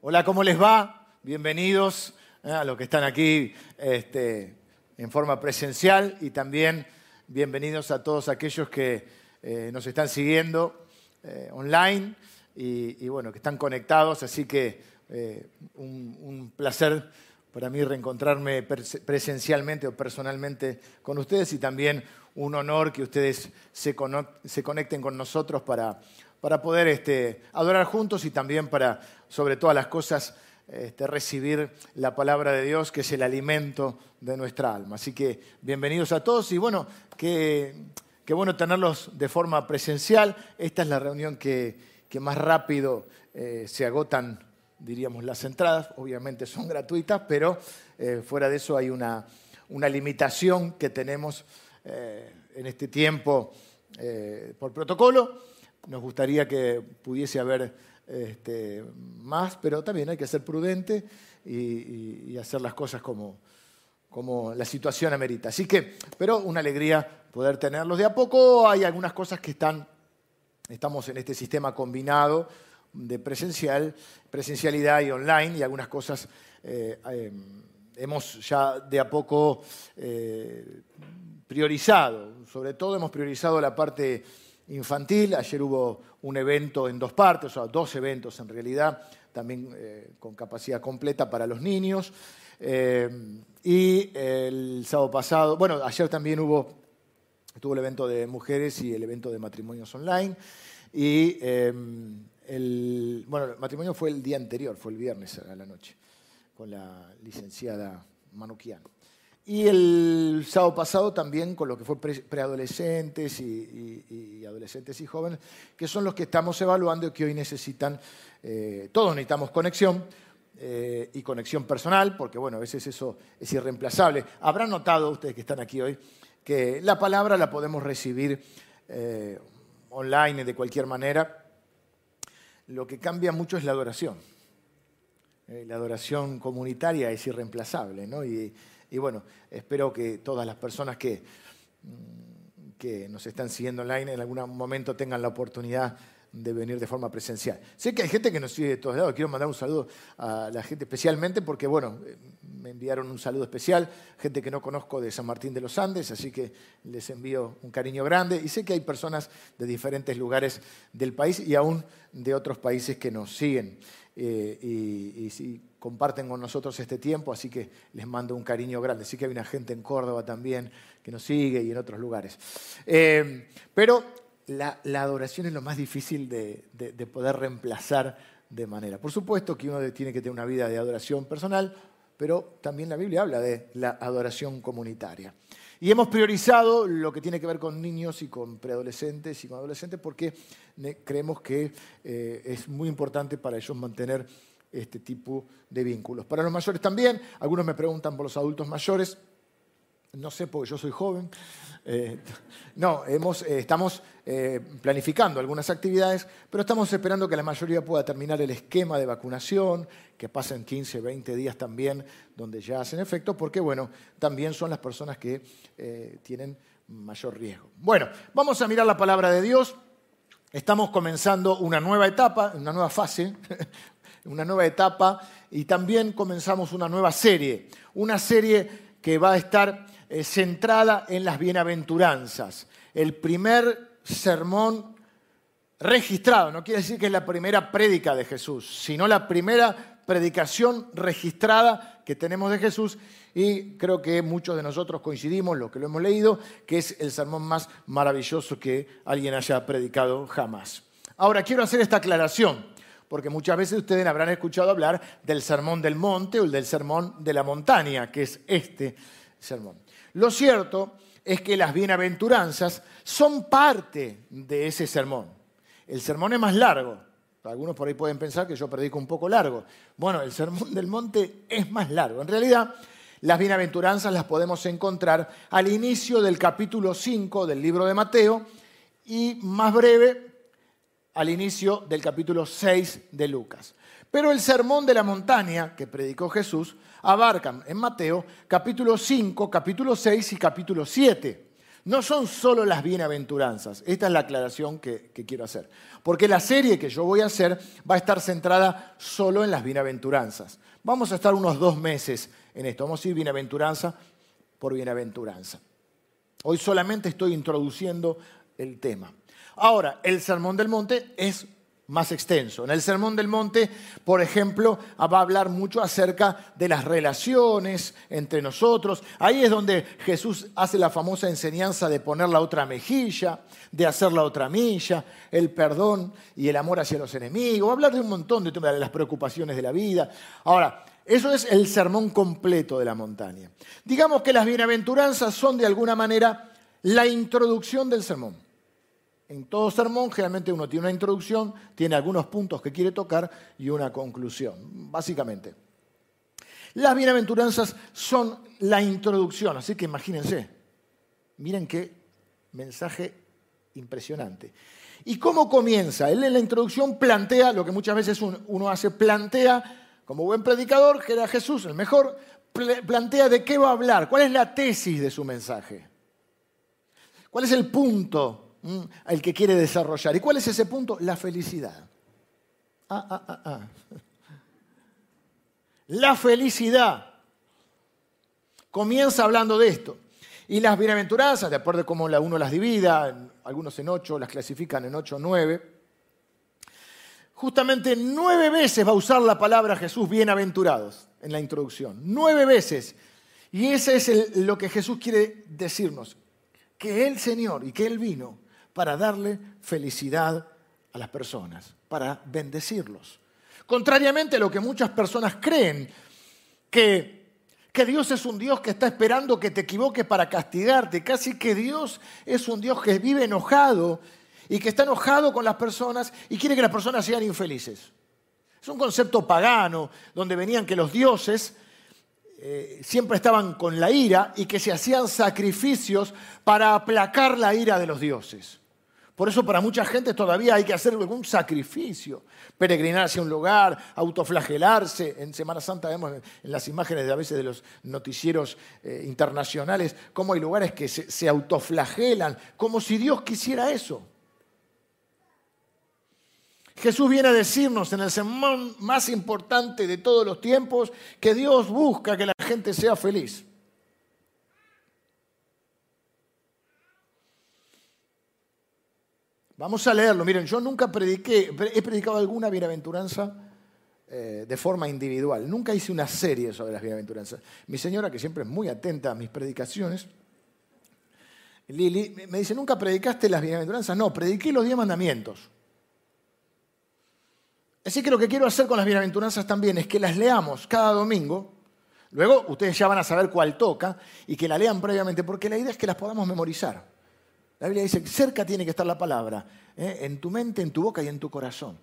Hola, ¿cómo les va? Bienvenidos eh, a los que están aquí este, en forma presencial y también bienvenidos a todos aquellos que eh, nos están siguiendo eh, online y, bueno, que están conectados. Así que un, un placer para mí reencontrarme presencialmente o personalmente con ustedes y también un honor que ustedes se, conecten con nosotros para, para poder este, adorar juntos y también para, sobre todas las cosas, este, recibir la palabra de Dios, que es el alimento de nuestra alma. Así que bienvenidos a todos y bueno, qué, bueno tenerlos de forma presencial. Esta es la reunión que, más rápido eh, se agotan diríamos, las entradas, obviamente son gratuitas, pero eh, fuera de eso hay una, limitación que tenemos eh, en este tiempo por protocolo. Nos gustaría que pudiese haber este, más, pero también hay que ser prudente y, hacer las cosas como, como la situación amerita. Así que, pero una alegría poder tenerlos. De a poco hay algunas cosas que están, estamos en este sistema combinado de presencial, presencialidad y online y algunas cosas eh, eh, hemos ya de a poco eh, priorizado. Sobre todo hemos priorizado la parte infantil. Ayer hubo un evento en dos partes, o sea, dos eventos en realidad, también con capacidad completa para los niños. y el sábado pasado, bueno, ayer también hubo, estuvo el evento de mujeres y el evento de matrimonios online. Y el, bueno, el matrimonio fue el día anterior, fue el viernes a la noche, con la licenciada Manuquian. Y el sábado pasado también con lo que fue preadolescentes y, adolescentes y jóvenes, que son los que estamos evaluando y que hoy necesitan, eh, todos necesitamos conexión eh, y conexión personal, porque bueno, a veces eso es irreemplazable. Habrán notado ustedes que están aquí hoy que la palabra la podemos recibir eh, online de cualquier manera, lo que cambia mucho es la adoración. La adoración comunitaria es irreemplazable, ¿no? Y, bueno, espero que todas las personas que, mm, que nos están siguiendo online en algún momento tengan la oportunidad de venir de forma presencial. Sé que hay gente que nos sigue de todos lados. Quiero mandar un saludo a la gente especialmente porque, bueno, eh, me enviaron un saludo especial, gente que no conozco de San Martín de los Andes, así que les envío un cariño grande. Y sé que hay personas de diferentes lugares del país y aún de otros países que nos siguen eh, y, comparten con nosotros este tiempo, así que les mando un cariño grande. Sí que hay una gente en Córdoba también que nos sigue y en otros lugares. Eh, pero la, adoración es lo más difícil de, poder reemplazar de manera. Por supuesto que uno tiene que tener una vida de adoración personal, pero también la Biblia habla de la adoración comunitaria. Y hemos priorizado lo que tiene que ver con niños y con preadolescentes y con adolescentes porque creemos que eh, es muy importante para ellos mantener este tipo de vínculos. Para los mayores también, algunos me preguntan por los adultos mayores, no sé porque yo soy joven. Eh, no, hemos, eh, estamos eh, planificando algunas actividades, pero estamos esperando que la mayoría pueda terminar el esquema de vacunación, que pasen 15, 20 días también, donde ya hacen efecto, porque bueno, también son las personas que tienen mayor riesgo. Bueno, vamos a mirar la palabra de Dios. Estamos comenzando una nueva etapa, una nueva fase, una nueva etapa, y también comenzamos una nueva serie, una serie que va a estar eh, centrada en las bienaventuranzas. El primer sermón registrado, no quiere decir que es la primera prédica de Jesús, sino la primera predicación registrada que tenemos de Jesús y creo que muchos de nosotros coincidimos, lo que lo hemos leído, que es el sermón más maravilloso que alguien haya predicado jamás. Ahora, quiero hacer esta aclaración, porque muchas veces ustedes habrán escuchado hablar del sermón del monte o del sermón de la montaña, que es este sermón. Lo cierto es que las bienaventuranzas son parte de ese sermón. El sermón es más largo. Algunos por ahí pueden pensar que yo predico un poco largo. Bueno, el sermón del monte es más largo. En realidad, las bienaventuranzas las podemos encontrar al inicio del capítulo 5 del libro de Mateo y más breve al inicio del capítulo 6 de Lucas. Pero el sermón de la montaña que predicó Jesús abarcan en Mateo capítulo 5, capítulo 6 y capítulo 7, no son solo las bienaventuranzas. Esta es la aclaración que, que, quiero hacer. Porque la serie que yo voy a hacer va a estar centrada solo en las bienaventuranzas. Vamos a estar unos dos meses en esto. Vamos a ir bienaventuranza por bienaventuranza. Hoy solamente estoy introduciendo el tema. Ahora, el Sermón del Monte es más extenso. En el Sermón del Monte, por ejemplo, va a hablar mucho acerca de las relaciones entre nosotros. Ahí es donde Jesús hace la famosa enseñanza de poner la otra mejilla, de hacer la otra milla, el perdón y el amor hacia los enemigos. Va a hablar de un montón de temas, de las preocupaciones de la vida. Ahora, eso es el sermón completo de la montaña. Digamos que las bienaventuranzas son de alguna manera la introducción del sermón. En todo sermón generalmente uno tiene una introducción, tiene algunos puntos que quiere tocar y una conclusión, básicamente. Las bienaventuranzas son la introducción, así que imagínense, miren qué mensaje impresionante. ¿Y cómo comienza? Él en la introducción plantea lo que muchas veces uno hace, plantea, como buen predicador, que era Jesús, el mejor, plantea de qué va a hablar, cuál es la tesis de su mensaje, cuál es el punto el que quiere desarrollar. ¿Y cuál es ese punto? La felicidad. Ah, ah, ah, ah. La felicidad. Comienza hablando de esto. Y las bienaventuranzas, de acuerdo a cómo uno las divida, algunos en ocho, las clasifican en ocho o nueve, justamente nueve veces va a usar la palabra Jesús bienaventurados en la introducción. Nueve veces. Y ese es lo que Jesús quiere decirnos. Que el Señor y que Él vino para darle felicidad a las personas, para bendecirlos. Contrariamente a lo que muchas personas creen, que, que Dios es un Dios que está esperando que te equivoques para castigarte, casi que Dios es un Dios que vive enojado y que está enojado con las personas y quiere que las personas sean infelices. Es un concepto pagano, donde venían que los dioses eh, siempre estaban con la ira y que se hacían sacrificios para aplacar la ira de los dioses. Por eso para mucha gente todavía hay que hacer algún sacrificio, peregrinar hacia un lugar, autoflagelarse. En Semana Santa vemos en las imágenes de a veces de los noticieros eh, internacionales cómo hay lugares que se, se autoflagelan, como si Dios quisiera eso. Jesús viene a decirnos en el sermón más importante de todos los tiempos que Dios busca que la gente sea feliz. Vamos a leerlo. Miren, yo nunca prediqué, he predicado alguna bienaventuranza eh, de forma individual. Nunca hice una serie sobre las bienaventuranzas. Mi señora, que siempre es muy atenta a mis predicaciones, Lili, me dice, ¿nunca predicaste las bienaventuranzas? No, prediqué los diez mandamientos. Así que lo que quiero hacer con las bienaventuranzas también es que las leamos cada domingo. Luego ustedes ya van a saber cuál toca y que la lean previamente, porque la idea es que las podamos memorizar. La Biblia dice, cerca tiene que estar la palabra, ¿eh? en tu mente, en tu boca y en tu corazón.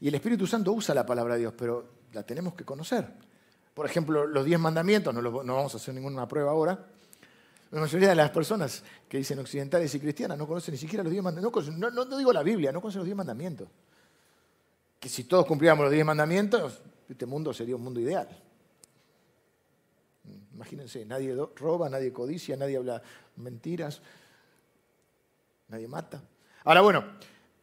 Y el Espíritu Santo usa la palabra de Dios, pero la tenemos que conocer. Por ejemplo, los diez mandamientos, no, vamos a hacer ninguna prueba ahora. La mayoría de las personas que dicen occidentales y cristianas no conocen ni siquiera los diez mandamientos. No, no, digo la Biblia, no conocen los diez mandamientos. Que si todos cumpliéramos los diez mandamientos, este mundo sería un mundo ideal. Imagínense, nadie roba, nadie codicia, nadie habla mentiras, nadie mata. Ahora bueno,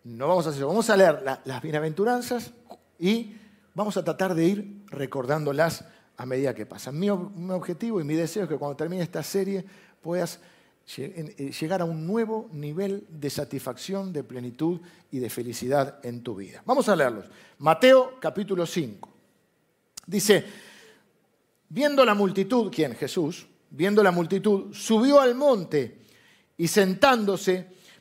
no vamos a hacer eso, vamos a leer las bienaventuranzas y vamos a tratar de ir recordándolas a medida que pasan. Mi, objetivo y mi deseo es que cuando termine esta serie puedas eh, llegar a un nuevo nivel de satisfacción, de plenitud y de felicidad en tu vida. Vamos a leerlos. Mateo capítulo 5. Dice, viendo la multitud, ¿quién? Jesús, viendo la multitud, subió al monte y sentándose,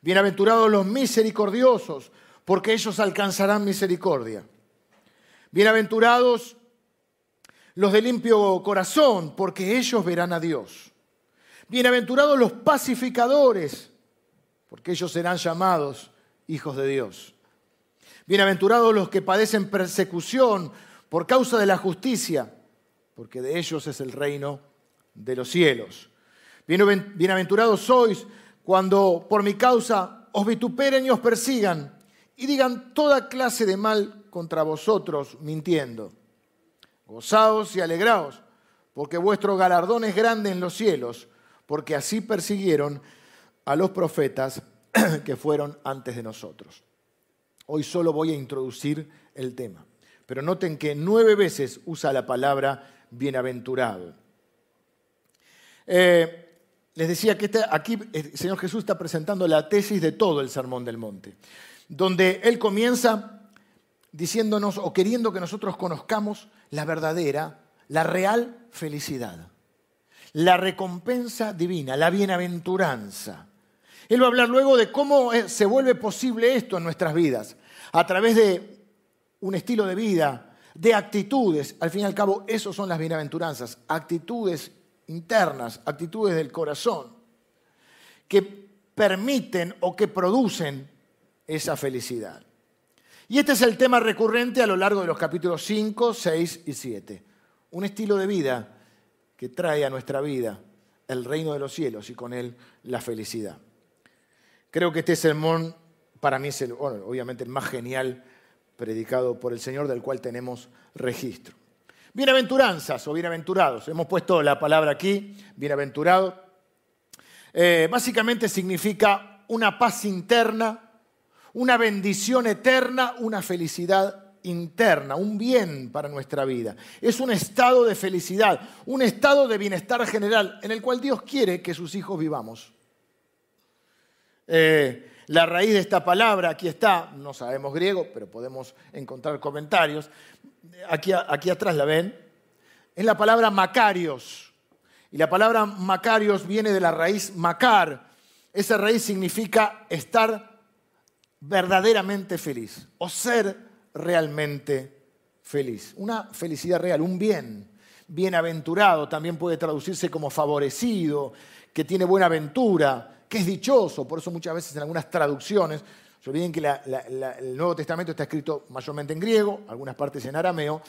Bienaventurados los misericordiosos, porque ellos alcanzarán misericordia. Bienaventurados los de limpio corazón, porque ellos verán a Dios. Bienaventurados los pacificadores, porque ellos serán llamados hijos de Dios. Bienaventurados los que padecen persecución por causa de la justicia, porque de ellos es el reino de los cielos. Bienaventurados sois cuando por mi causa os vituperen y os persigan y digan toda clase de mal contra vosotros mintiendo. Gozaos y alegraos, porque vuestro galardón es grande en los cielos, porque así persiguieron a los profetas que fueron antes de nosotros. Hoy solo voy a introducir el tema, pero noten que nueve veces usa la palabra bienaventurado. Eh, les decía que aquí el Señor Jesús está presentando la tesis de todo el Sermón del Monte, donde Él comienza diciéndonos o queriendo que nosotros conozcamos la verdadera, la real felicidad, la recompensa divina, la bienaventuranza. Él va a hablar luego de cómo se vuelve posible esto en nuestras vidas, a través de un estilo de vida, de actitudes. Al fin y al cabo, eso son las bienaventuranzas, actitudes internas, actitudes del corazón, que permiten o que producen esa felicidad. Y este es el tema recurrente a lo largo de los capítulos 5, 6 y 7. Un estilo de vida que trae a nuestra vida el reino de los cielos y con él la felicidad. Creo que este sermón para mí es obviamente el más genial predicado por el Señor del cual tenemos registro. Bienaventuranzas o bienaventurados. Hemos puesto la palabra aquí, bienaventurado. Eh, básicamente significa una paz interna, una bendición eterna, una felicidad interna, un bien para nuestra vida. Es un estado de felicidad, un estado de bienestar general en el cual Dios quiere que sus hijos vivamos. Eh, la raíz de esta palabra, aquí está, no sabemos griego, pero podemos encontrar comentarios. Aquí, aquí atrás la ven. Es la palabra Macarios. Y la palabra Macarios viene de la raíz Macar. Esa raíz significa estar verdaderamente feliz o ser realmente feliz. Una felicidad real, un bien. Bienaventurado también puede traducirse como favorecido, que tiene buena aventura que es dichoso, por eso muchas veces en algunas traducciones, se olviden que el Nuevo Testamento está escrito mayormente en griego, algunas partes en arameo,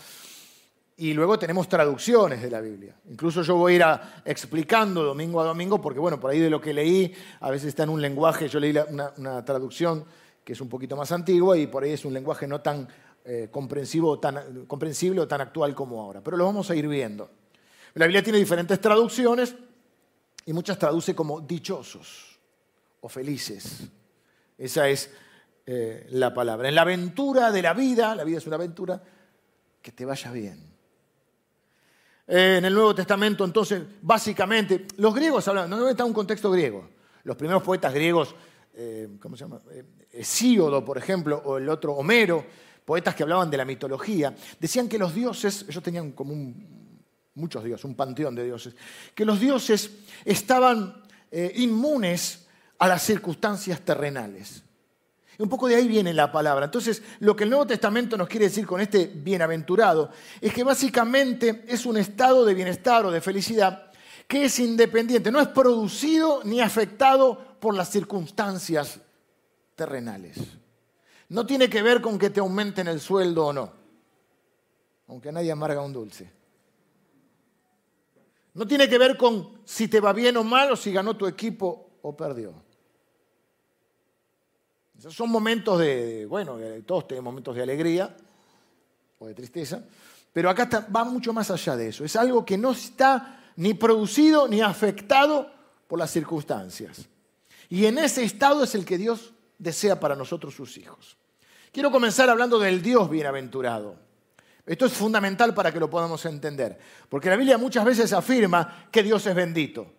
y luego tenemos traducciones de la Biblia. Incluso yo voy a ir explicando domingo a domingo, porque bueno, por ahí de lo que leí, a veces está en un lenguaje, yo leí una, traducción que es un poquito más antigua y por ahí es un lenguaje no tan eh, comprensivo, tan, comprensible o tan actual como ahora. Pero lo vamos a ir viendo. La Biblia tiene diferentes traducciones y muchas traduce como dichosos o felices. Esa es eh, la palabra. En la aventura de la vida, la vida es una aventura, que te vaya bien. Eh, en el Nuevo Testamento, entonces, básicamente, los griegos hablan, no está un contexto griego. Los primeros poetas griegos, eh, ¿cómo se llama? Hesíodo, por ejemplo, o el otro Homero, poetas que hablaban de la mitología, decían que los dioses, ellos tenían como muchos dioses, un panteón de dioses, que los dioses estaban inmunes a las circunstancias terrenales. Un poco de ahí viene la palabra. Entonces, lo que el Nuevo Testamento nos quiere decir con este bienaventurado es que básicamente es un estado de bienestar o de felicidad que es independiente, no es producido ni afectado por las circunstancias terrenales. No tiene que ver con que te aumenten el sueldo o no, aunque nadie amarga un dulce. No tiene que ver con si te va bien o mal o si ganó tu equipo o perdió. Esos son momentos de, bueno, todos tenemos momentos de alegría o de tristeza, pero acá va mucho más allá de eso. Es algo que no está ni producido ni afectado por las circunstancias. Y en ese estado es el que Dios desea para nosotros sus hijos. Quiero comenzar hablando del Dios bienaventurado. Esto es fundamental para que lo podamos entender, porque la Biblia muchas veces afirma que Dios es bendito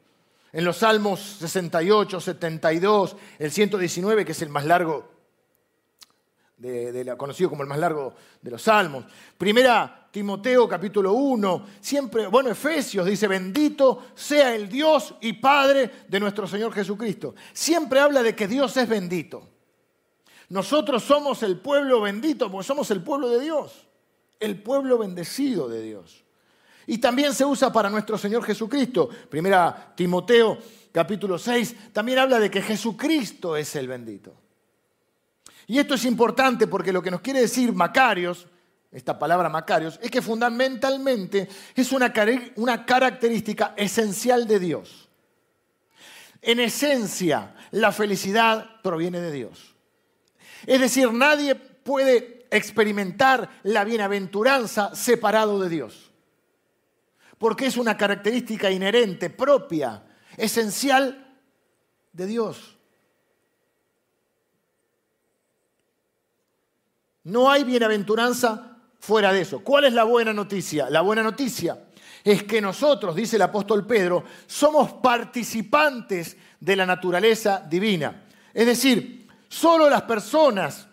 en los Salmos 68, 72, el 119, que es el más largo, de, conocido como el más largo de los Salmos. Primera Timoteo capítulo 1, siempre, bueno, Efesios dice, bendito sea el Dios y Padre de nuestro Señor Jesucristo. Siempre habla de que Dios es bendito. Nosotros somos el pueblo bendito porque somos el pueblo de Dios, el pueblo bendecido de Dios. Y también se usa para nuestro Señor Jesucristo. Primera Timoteo capítulo 6 también habla de que Jesucristo es el bendito. Y esto es importante porque lo que nos quiere decir Macarios, esta palabra Macarios, es que fundamentalmente es una, una característica esencial de Dios. En esencia, la felicidad proviene de Dios. Es decir, nadie puede experimentar la bienaventuranza separado de Dios. Porque es una característica inherente, propia, esencial de Dios. No hay bienaventuranza fuera de eso. ¿Cuál es la buena noticia? La buena noticia es que nosotros, dice el apóstol Pedro, somos participantes de la naturaleza divina. Es decir, solo las personas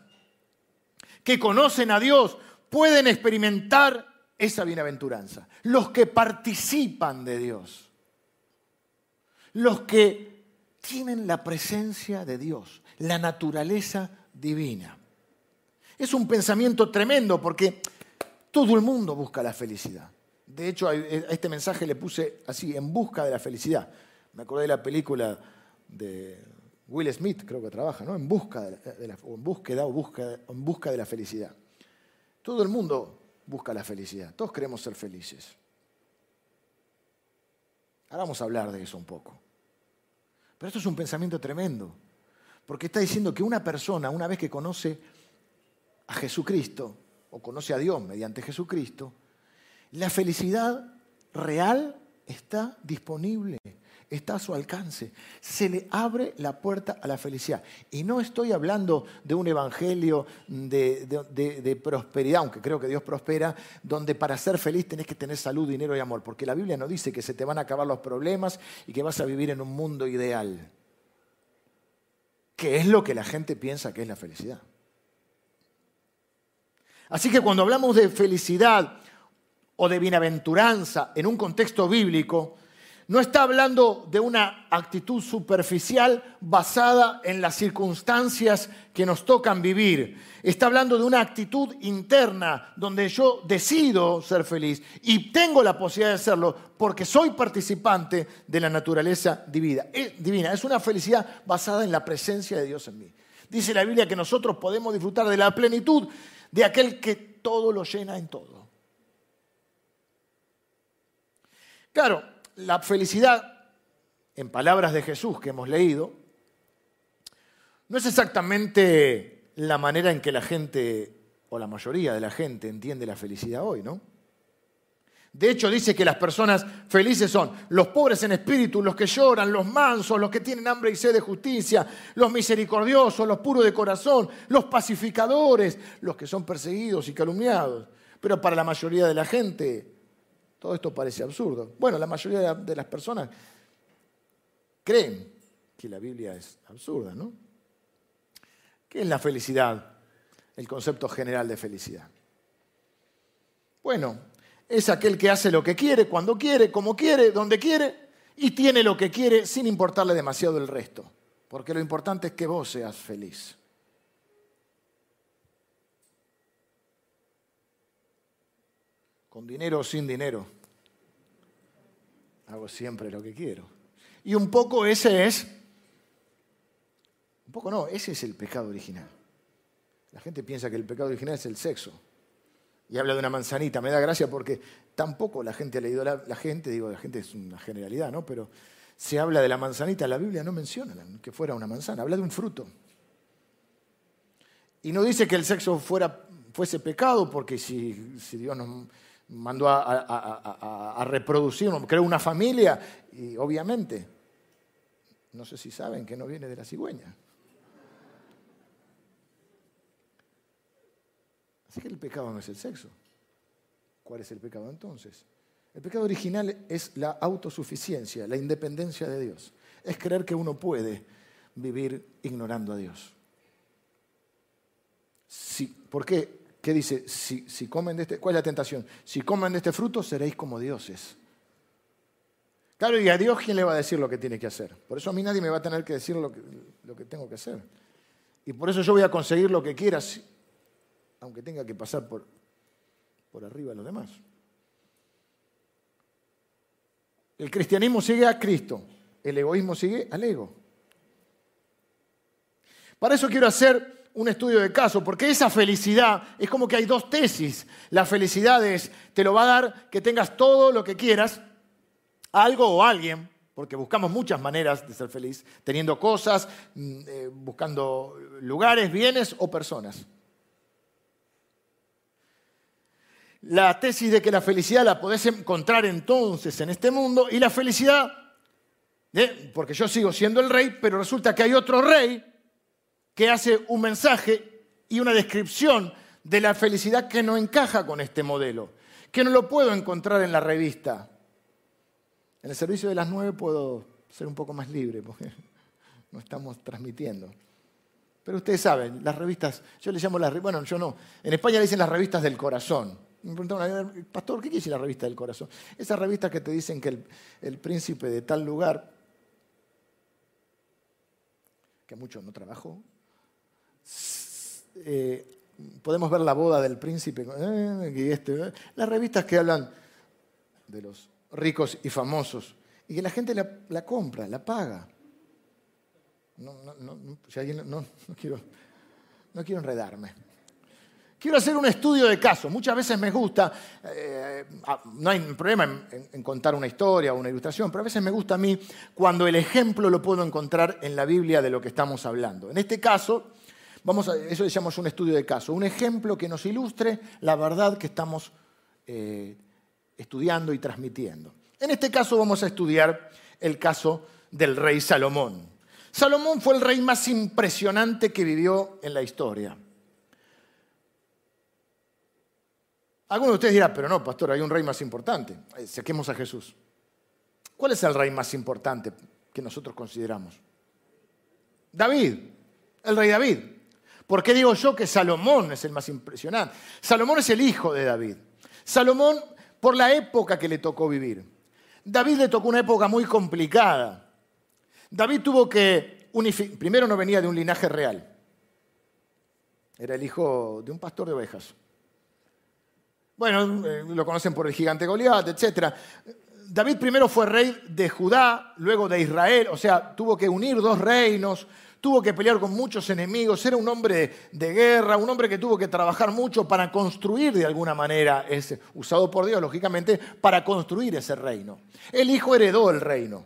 que conocen a Dios pueden experimentar esa bienaventuranza. Los que participan de Dios. Los que tienen la presencia de Dios, la naturaleza divina. Es un pensamiento tremendo porque todo el mundo busca la felicidad. De hecho, a este mensaje le puse así, en busca de la felicidad. Me acordé de la película de Will Smith, creo que trabaja, ¿no? En busca de la, en búsqueda o busca, en busca de la felicidad. Todo el mundo busca la felicidad. Todos queremos ser felices. Ahora vamos a hablar de eso un poco. Pero esto es un pensamiento tremendo, porque está diciendo que una persona, una vez que conoce a Jesucristo, o conoce a Dios mediante Jesucristo, la felicidad real está disponible, está a su alcance. Se le abre la puerta a la felicidad. Y no estoy hablando de un evangelio de, prosperidad, aunque creo que Dios prospera, donde para ser feliz tenés que tener salud, dinero y amor, porque la Biblia no dice que se te van a acabar los problemas y que vas a vivir en un mundo ideal, que es lo que la gente piensa que es la felicidad. Así que cuando hablamos de felicidad o de bienaventuranza en un contexto bíblico, no está hablando de una actitud superficial basada en las circunstancias que nos tocan vivir. Está hablando de una actitud interna donde yo decido ser feliz y tengo la posibilidad de hacerlo porque soy participante de la naturaleza divina. Es una felicidad basada en la presencia de Dios en mí. Dice la Biblia que nosotros podemos disfrutar de la plenitud de aquel que todo lo llena en todo. Claro, la felicidad, en palabras de Jesús que hemos leído, no es exactamente la manera en que la gente, o la mayoría de la gente, entiende la felicidad hoy, ¿no? De hecho, dice que las personas felices son los pobres en espíritu, los que lloran, los mansos, los que tienen hambre y sed de justicia, los misericordiosos, los puros de corazón, los pacificadores, los que son perseguidos y calumniados. Pero para la mayoría de la gente, todo esto parece absurdo. Bueno, la mayoría de las personas creen que la Biblia es absurda, ¿no? ¿Qué es la felicidad? El concepto general de felicidad. Bueno, es aquel que hace lo que quiere, cuando quiere, como quiere, donde quiere, y tiene lo que quiere sin importarle demasiado el resto. Porque lo importante es que vos seas feliz. Con dinero o sin dinero. Hago siempre lo que quiero. Y un poco ese es, un poco no, ese es el pecado original. La gente piensa que el pecado original es el sexo y habla de una manzanita. Me da gracia porque tampoco la gente ha leído, la, gente, digo, la gente es una generalidad, ¿no? Pero se habla de la manzanita, la Biblia no menciona que fuera una manzana, habla de un fruto. Y no dice que el sexo fuera, fuese pecado, porque si, Dios nos mandó a, a, reproducir, creó una familia, y obviamente, no sé si saben que no viene de la cigüeña. Así que el pecado no es el sexo. ¿Cuál es el pecado entonces? El pecado original es la autosuficiencia, la independencia de Dios. Es creer que uno puede vivir ignorando a Dios. ¿Por qué? ¿Qué dice? Si, comen de este, ¿Cuál es la tentación? Si comen de este fruto, seréis como dioses. Claro, y a Dios, ¿quién le va a decir lo que tiene que hacer? Por eso a mí nadie me va a tener que decir lo que, lo que tengo que hacer. Y por eso yo voy a conseguir lo que quiera aunque tenga que pasar por, por arriba de los demás. El cristianismo sigue a Cristo, el egoísmo sigue al ego. Para eso quiero hacer un estudio de caso, porque esa felicidad es como que hay dos tesis. La felicidad es, te lo va a dar que tengas todo lo que quieras, algo o alguien, porque buscamos muchas maneras de ser feliz, teniendo cosas, mm, eh, buscando lugares, bienes o personas. La tesis de que la felicidad la podés encontrar entonces en este mundo y la felicidad, porque yo sigo siendo el rey, pero resulta que hay otro rey que hace un mensaje y una descripción de la felicidad que no encaja con este modelo, que no lo puedo encontrar en la revista. En el servicio de las nueve puedo ser un poco más libre porque no estamos transmitiendo. Pero ustedes saben, las revistas, yo les llamo las, bueno, yo no, en España le dicen las revistas del corazón. Me preguntaron, pastor, ¿qué quiere decir la revista del corazón? Esas revistas que te dicen que el, príncipe de tal lugar, que mucho no trabajó, eh, podemos ver la boda del príncipe, eh, y este, eh, las revistas que hablan de los ricos y famosos, y que la gente la, compra, la paga. No, quiero, no quiero enredarme. Quiero hacer un estudio de caso. Muchas veces me gusta, ah, no hay problema en, contar una historia o una ilustración, pero a veces me gusta a mí cuando el ejemplo lo puedo encontrar en la Biblia de lo que estamos hablando. En este caso, vamos a, eso le llamamos un estudio de caso, un ejemplo que nos ilustre la verdad que estamos eh, estudiando y transmitiendo. En este caso vamos a estudiar el caso del rey Salomón. Salomón fue el rey más impresionante que vivió en la historia. Algunos de ustedes dirán, pero no, pastor, hay un rey más importante. Eh, saquemos a Jesús. ¿Cuál es el rey más importante que nosotros consideramos? David, el rey David. ¿Por qué digo yo que Salomón es el más impresionante? Salomón es el hijo de David. Salomón por la época que le tocó vivir. David le tocó una época muy complicada. David tuvo que unificar, primero no venía de un linaje real, era el hijo de un pastor de ovejas. Bueno, eh, lo conocen por el gigante Goliat, etc. David primero fue rey de Judá, luego de Israel, o sea, tuvo que unir dos reinos, tuvo que pelear con muchos enemigos, era un hombre de guerra, un hombre que tuvo que trabajar mucho para construir de alguna manera, ese, usado por Dios, lógicamente, para construir ese reino. El hijo heredó el reino,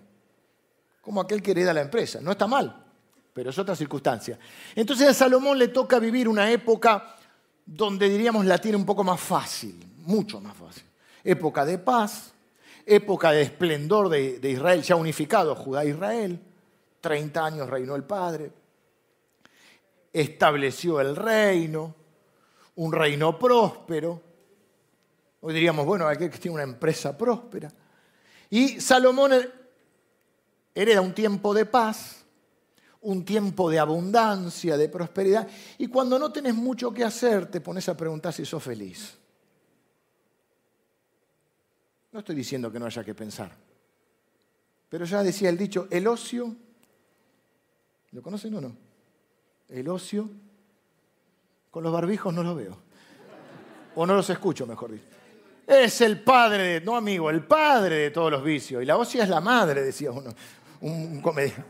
como aquel que hereda la empresa. No está mal, pero es otra circunstancia. Entonces a Salomón le toca vivir una época donde diríamos la tiene un poco más fácil, mucho más fácil. Época de paz, época de esplendor de, de Israel, ya unificado Judá e Israel 30 años reinó el Padre, estableció el reino, un reino próspero. Hoy diríamos, bueno, aquel que tiene una empresa próspera. Y Salomón hereda un tiempo de paz, un tiempo de abundancia, de prosperidad. Y cuando no tenés mucho que hacer, te pones a preguntar si sos feliz. No estoy diciendo que no haya que pensar. Pero ya decía el dicho, el ocio ¿Lo conocen o no? El ocio. Con los barbijos no lo veo. O no los escucho, mejor dicho. Es el padre, no amigo, el padre de todos los vicios. Y la ocia es la madre, decía uno, un, comediante.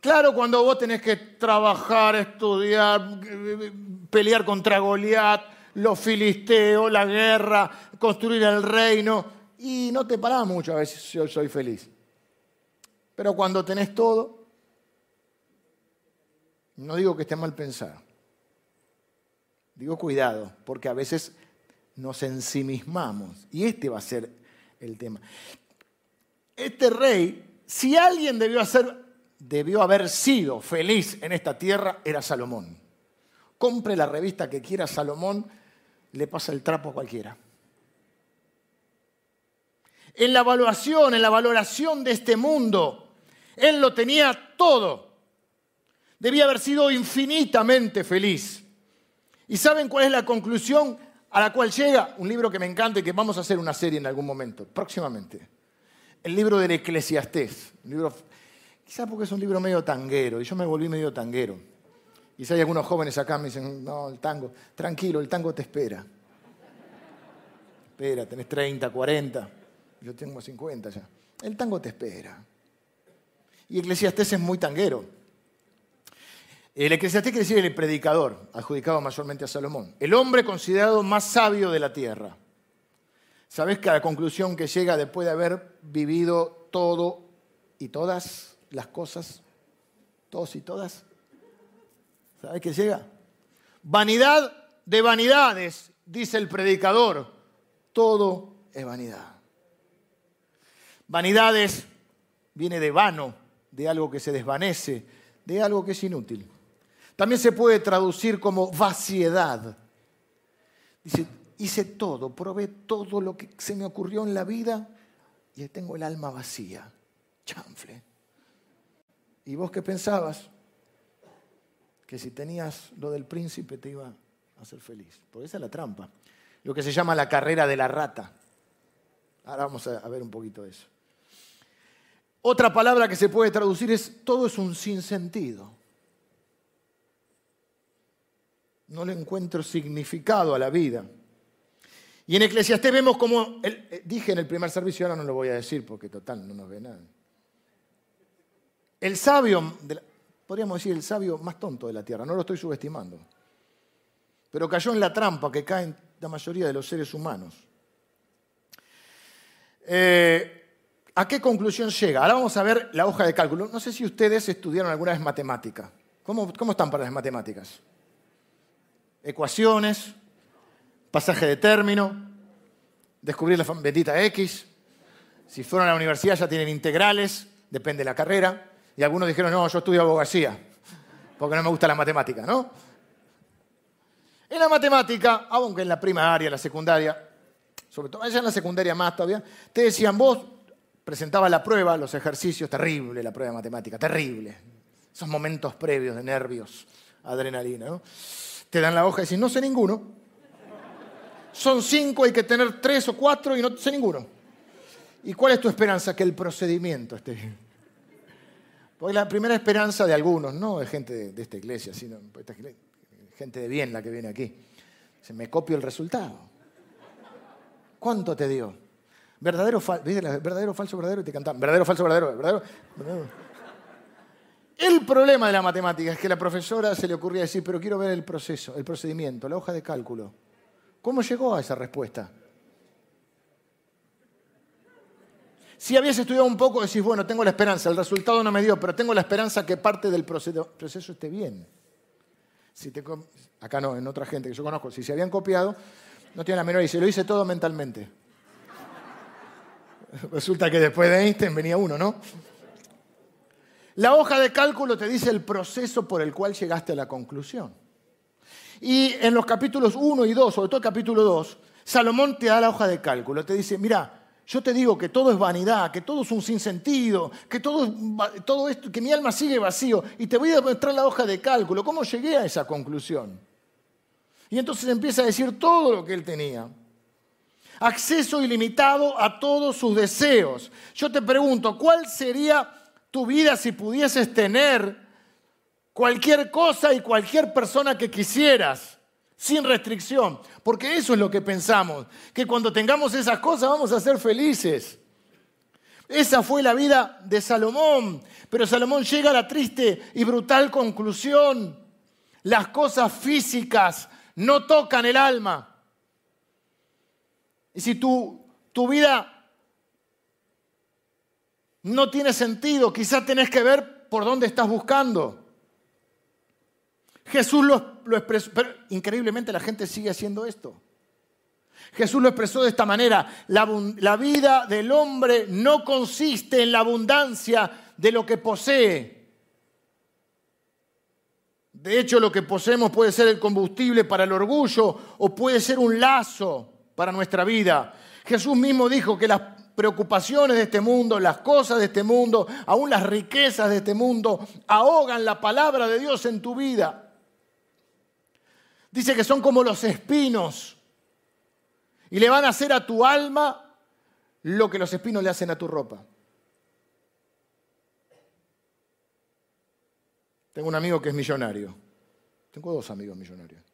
Claro, cuando vos tenés que trabajar, estudiar, pelear contra Goliat, los filisteos, la guerra, construir el reino, y no te parás mucho a veces yo soy feliz. Pero cuando tenés todo, no digo que esté mal pensado. Digo cuidado, porque a veces nos ensimismamos. Y este va a ser el tema. Este rey, si alguien debió, debió haber sido feliz en esta tierra, era Salomón. Compre la revista que quiera Salomón, le pasa el trapo a cualquiera. En la evaluación, en la valoración de este mundo, él lo tenía todo debía haber sido infinitamente feliz. ¿Y saben cuál es la conclusión a la cual llega? Un libro que me encanta y que vamos a hacer una serie en algún momento, próximamente. El libro del Eclesiastés. libro, quizás porque es un libro medio tanguero, y yo me volví medio tanguero. Y si hay algunos jóvenes acá me dicen, no, el tango, tranquilo, el tango te espera. Espera, tenés 30, 40. yo tengo 50 ya. El tango te espera. Y Eclesiastés es muy tanguero. El Eclesiastés quiere decir el predicador, adjudicado mayormente a Salomón. El hombre considerado más sabio de la tierra. ¿Sabes que la conclusión que llega después de haber vivido todo y todas las cosas? Todos y todas. ¿Sabes qué llega? Vanidad de vanidades, dice el predicador. Todo es vanidad. Vanidades viene de vano, de algo que se desvanece, de algo que es inútil. También se puede traducir como vaciedad. Dice, hice todo, probé todo lo que se me ocurrió en la vida y tengo el alma vacía. Chanfle. ¿Y vos qué pensabas? Que si tenías lo del príncipe te iba a hacer feliz. Porque esa es la trampa. Lo que se llama la carrera de la rata. Ahora vamos a ver un poquito de eso. Otra palabra que se puede traducir es todo es un sinsentido. No le encuentro significado a la vida. Y en Eclesiastés vemos como, eh, dije en el primer servicio, ahora no lo voy a decir porque total no nos ve nada. El sabio, podríamos decir el sabio más tonto de la tierra, no lo estoy subestimando, pero cayó en la trampa que caen la mayoría de los seres humanos. Eh, ¿A qué conclusión llega? Ahora vamos a ver la hoja de cálculo. No sé si ustedes estudiaron alguna vez matemática. ¿Cómo, están para las matemáticas? Ecuaciones, pasaje de término, descubrir la bendita X. Si fueron a la universidad ya tienen integrales, depende de la carrera. Y algunos dijeron, no, yo estudio abogacía, porque no me gusta la matemática, ¿no? En la matemática, aunque en la primaria, la secundaria, sobre todo allá en la secundaria más todavía, te decían, vos presentaba la prueba, los ejercicios, terrible la prueba de matemática, terrible. Esos momentos previos de nervios, adrenalina, ¿no? Te dan la hoja y decís, no sé ninguno. Son cinco, hay que tener tres o cuatro y no sé ninguno. ¿Y cuál es tu esperanza? Que el procedimiento esté bien. Porque la primera esperanza de algunos, no de gente de, esta iglesia, sino gente de bien la que viene aquí. Se me copio el resultado. ¿Cuánto te dio? Verdadero, verdadero, falso, verdadero, y te cantan. Verdadero, falso, verdadero, verdadero, El problema de la matemática es que a la profesora se le ocurría decir, pero quiero ver el proceso, el procedimiento, la hoja de cálculo. ¿Cómo llegó a esa respuesta? Si habías estudiado un poco, decís, bueno, tengo la esperanza, el resultado no me dio, pero tengo la esperanza que parte del proceso, esté bien. Si te, acá no, en otra gente que yo conozco, si se habían copiado, no tiene la menor idea, se lo hice todo mentalmente. Resulta que después de Einstein venía uno, ¿no? La hoja de cálculo te dice el proceso por el cual llegaste a la conclusión. Y en los capítulos 1 y 2, sobre todo el capítulo 2, Salomón te da la hoja de cálculo, te dice, mira, yo te digo que todo es vanidad, que todo es un sinsentido, que todo, todo esto, que mi alma sigue vacío, y te voy a mostrar la hoja de cálculo, cómo llegué a esa conclusión. Y entonces empieza a decir todo lo que él tenía acceso ilimitado a todos sus deseos. Yo te pregunto, ¿cuál sería tu vida si pudieses tener cualquier cosa y cualquier persona que quisieras? Sin restricción, porque eso es lo que pensamos, que cuando tengamos esas cosas vamos a ser felices. Esa fue la vida de Salomón, pero Salomón llega a la triste y brutal conclusión, las cosas físicas no tocan el alma. Y si tu, tu vida no tiene sentido, quizás tenés que ver por dónde estás buscando. Jesús lo, lo, pero increíblemente la gente sigue haciendo esto. Jesús lo expresó de esta manera, la, la vida del hombre no consiste en la abundancia de lo que posee. De hecho, lo que poseemos puede ser el combustible para el orgullo o puede ser un lazo para nuestra vida. Jesús mismo dijo que las preocupaciones de este mundo, las cosas de este mundo, aún las riquezas de este mundo, ahogan la palabra de Dios en tu vida. Dice que son como los espinos y le van a hacer a tu alma lo que los espinos le hacen a tu ropa. Tengo un amigo que es millonario. Tengo dos amigos millonarios.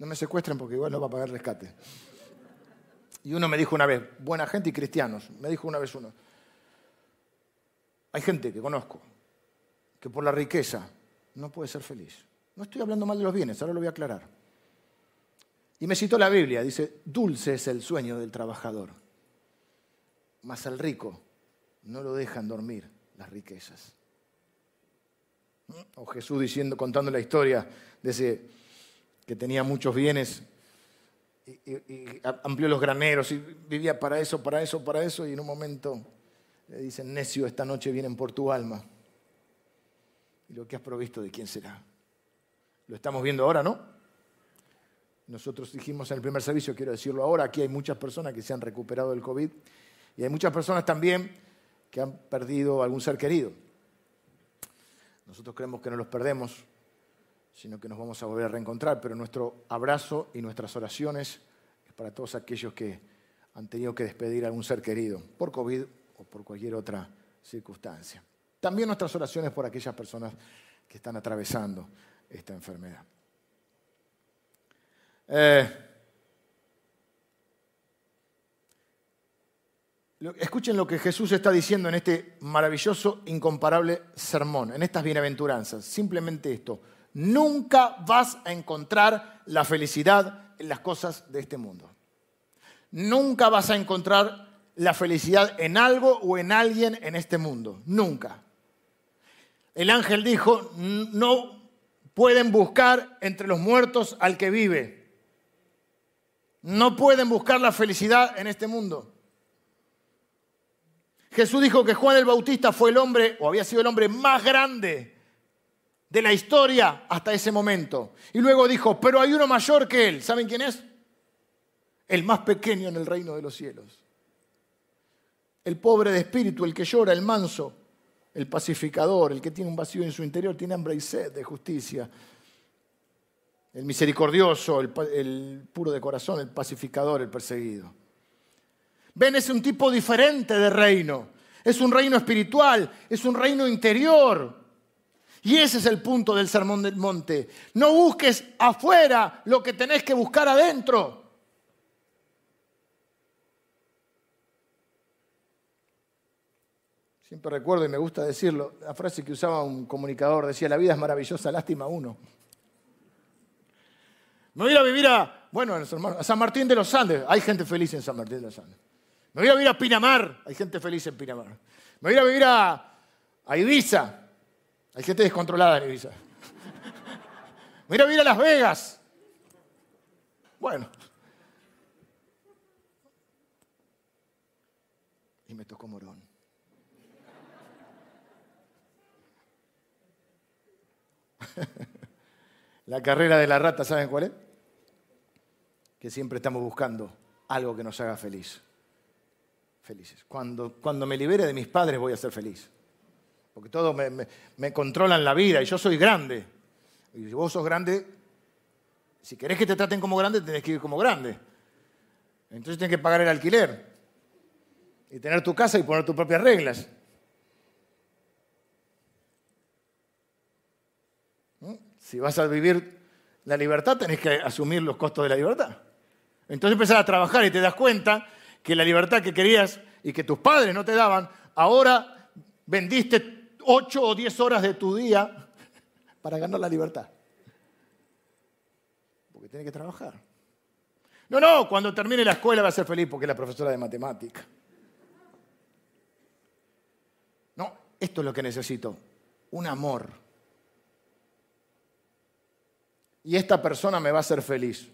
No me secuestren porque igual no va a pagar rescate. Y uno me dijo una vez, buena gente y cristianos, me dijo una vez uno, hay gente que conozco que por la riqueza no puede ser feliz. No estoy hablando mal de los bienes, ahora lo voy a aclarar. Y me citó la Biblia, dice, dulce es el sueño del trabajador, mas al rico no lo dejan dormir las riquezas. O Jesús diciendo, contando la historia de ese que tenía muchos bienes y, amplió los graneros y vivía para eso, para eso, para eso, y en un momento le dicen, necio, esta noche vienen por tu alma. Y lo que has provisto, ¿de quién será? Lo estamos viendo ahora, ¿no? Nosotros dijimos en el primer servicio, quiero decirlo ahora, aquí hay muchas personas que se han recuperado del COVID y hay muchas personas también que han perdido algún ser querido. Nosotros creemos que no los perdemos, sino que nos vamos a volver a reencontrar, pero nuestro abrazo y nuestras oraciones es para todos aquellos que han tenido que despedir a algún ser querido por COVID o por cualquier otra circunstancia. También nuestras oraciones por aquellas personas que están atravesando esta enfermedad. Eh, Escuchen lo que Jesús está diciendo en este maravilloso, incomparable sermón, en estas bienaventuranzas. Simplemente esto. Nunca vas a encontrar la felicidad en las cosas de este mundo. Nunca vas a encontrar la felicidad en algo o en alguien en este mundo. Nunca. El ángel dijo, no pueden buscar entre los muertos al que vive. No pueden buscar la felicidad en este mundo. Jesús dijo que Juan el Bautista fue el hombre, o había sido el hombre más grande de la historia hasta ese momento. Y luego dijo, pero hay uno mayor que él. ¿Saben quién es? El más pequeño en el reino de los cielos. El pobre de espíritu, el que llora, el manso, el pacificador, el que tiene un vacío en su interior, tiene hambre y sed de justicia. El misericordioso, el, puro de corazón, el pacificador, el perseguido. Ven, es un tipo diferente de reino. Es un reino espiritual, es un reino interior. Y ese es el punto del Sermón del Monte. No busques afuera lo que tenés que buscar adentro. Siempre recuerdo y me gusta decirlo, la frase que usaba un comunicador decía, la vida es maravillosa, lástima uno. Me voy a ir a vivir a, bueno, a San Martín de los Andes. Hay gente feliz en San Martín de los Andes. Me voy a vivir a Pinamar. Hay gente feliz en Pinamar. Me voy a ir a vivir a, Ibiza. Hay gente descontrolada en Ibiza. Me voy a a vivir a Las Vegas. Bueno. Y me tocó Morón. La carrera de la rata, ¿saben cuál es? Que siempre estamos buscando algo que nos haga feliz felices. Cuando, cuando me libere de mis padres voy a ser feliz. Porque todos me, controlan la vida y yo soy grande. Y si vos sos grande, si querés que te traten como grande, tenés que ir como grande. Entonces tienes que pagar el alquiler y tener tu casa y poner tus propias reglas. ¿Mm? Si vas a vivir la libertad, tenés que asumir los costos de la libertad. Entonces empezás a trabajar y te das cuenta que la libertad que querías y que tus padres no te daban, ahora vendiste ocho o diez horas de tu día para ganar la libertad. Porque tiene que trabajar. No, no, cuando termine la escuela va a ser feliz porque es la profesora de matemática. No, esto es lo que necesito, un amor. Y esta persona me va a hacer feliz.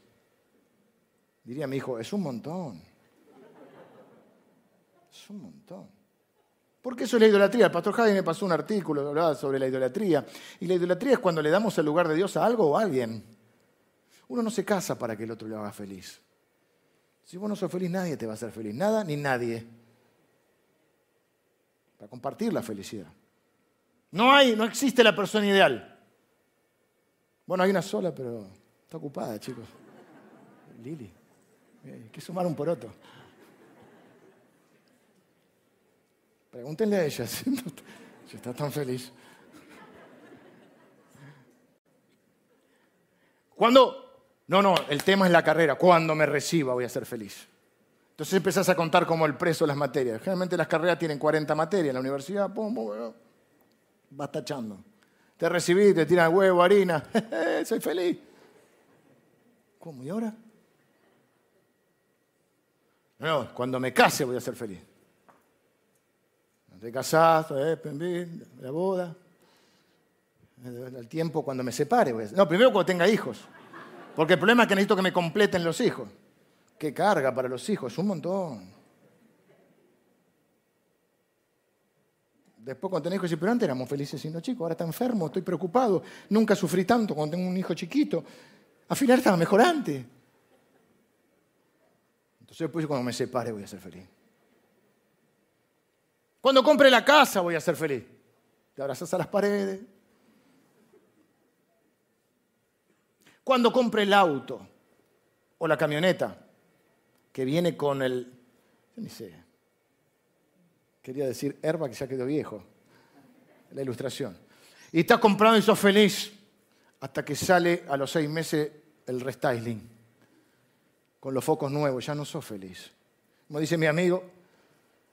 Diría mi hijo, es un montón. Es un montón. Porque eso es la idolatría. El pastor Javi me pasó un artículo sobre la idolatría. Y la idolatría es cuando le damos el lugar de Dios a algo o a alguien. Uno no se casa para que el otro le haga feliz. Si vos no sos feliz, nadie te va a hacer feliz. Nada ni nadie. Para compartir la felicidad. No hay, no existe la persona ideal. Bueno, hay una sola, pero está ocupada, chicos. Lili. Hay que sumar un poroto. Pregúntenle a ella si, está tan feliz. Cuando, no, no, el tema es la carrera. Cuando me reciba voy a ser feliz. Entonces empezás a contar como el preso las materias. Generalmente las carreras tienen 40 materias en la universidad, pum, pum, pum, vas tachando. Te recibí, te tiran huevo, harina, soy feliz. ¿Cómo? ¿Y ahora? No, cuando me case voy a ser feliz. Te casás, eh, la boda. El tiempo cuando me separe. Voy a No, primero cuando tenga hijos. Porque el problema es que necesito que me completen los hijos. Qué carga para los hijos, un montón. Después cuando tenés hijos, pero antes éramos felices siendo chicos, ahora está enfermo, estoy preocupado, nunca sufrí tanto cuando tengo un hijo chiquito. Al final estaba mejor antes. Entonces después cuando me separe voy a ser feliz. Cuando compre la casa voy a ser feliz. Te abrazas a las paredes. Cuando compre el auto o la camioneta que viene con el, yo ni sé, quería decir herba que ya quedó viejo, la ilustración. Y estás comprando y sos feliz hasta que sale a los seis meses el restyling, con los focos nuevos, ya no sos feliz. Como dice mi amigo,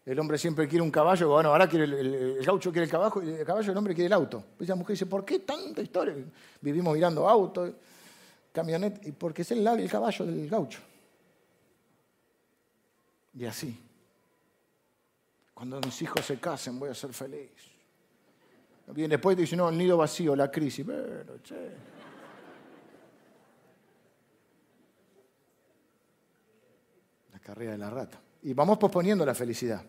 el hombre siempre quiere un caballo, bueno, ahora quiere el, gaucho quiere el caballo, el caballo, el hombre quiere el auto. Pues la mujer dice, ¿por qué tanta historia? Vivimos mirando autos, camionetas, y porque es el, el caballo del gaucho. Y así. Cuando mis hijos se casen voy a ser feliz. Bien, después dice, no, el nido vacío, la crisis. Pero, che. Carrera de la rata. Y vamos posponiendo la felicidad.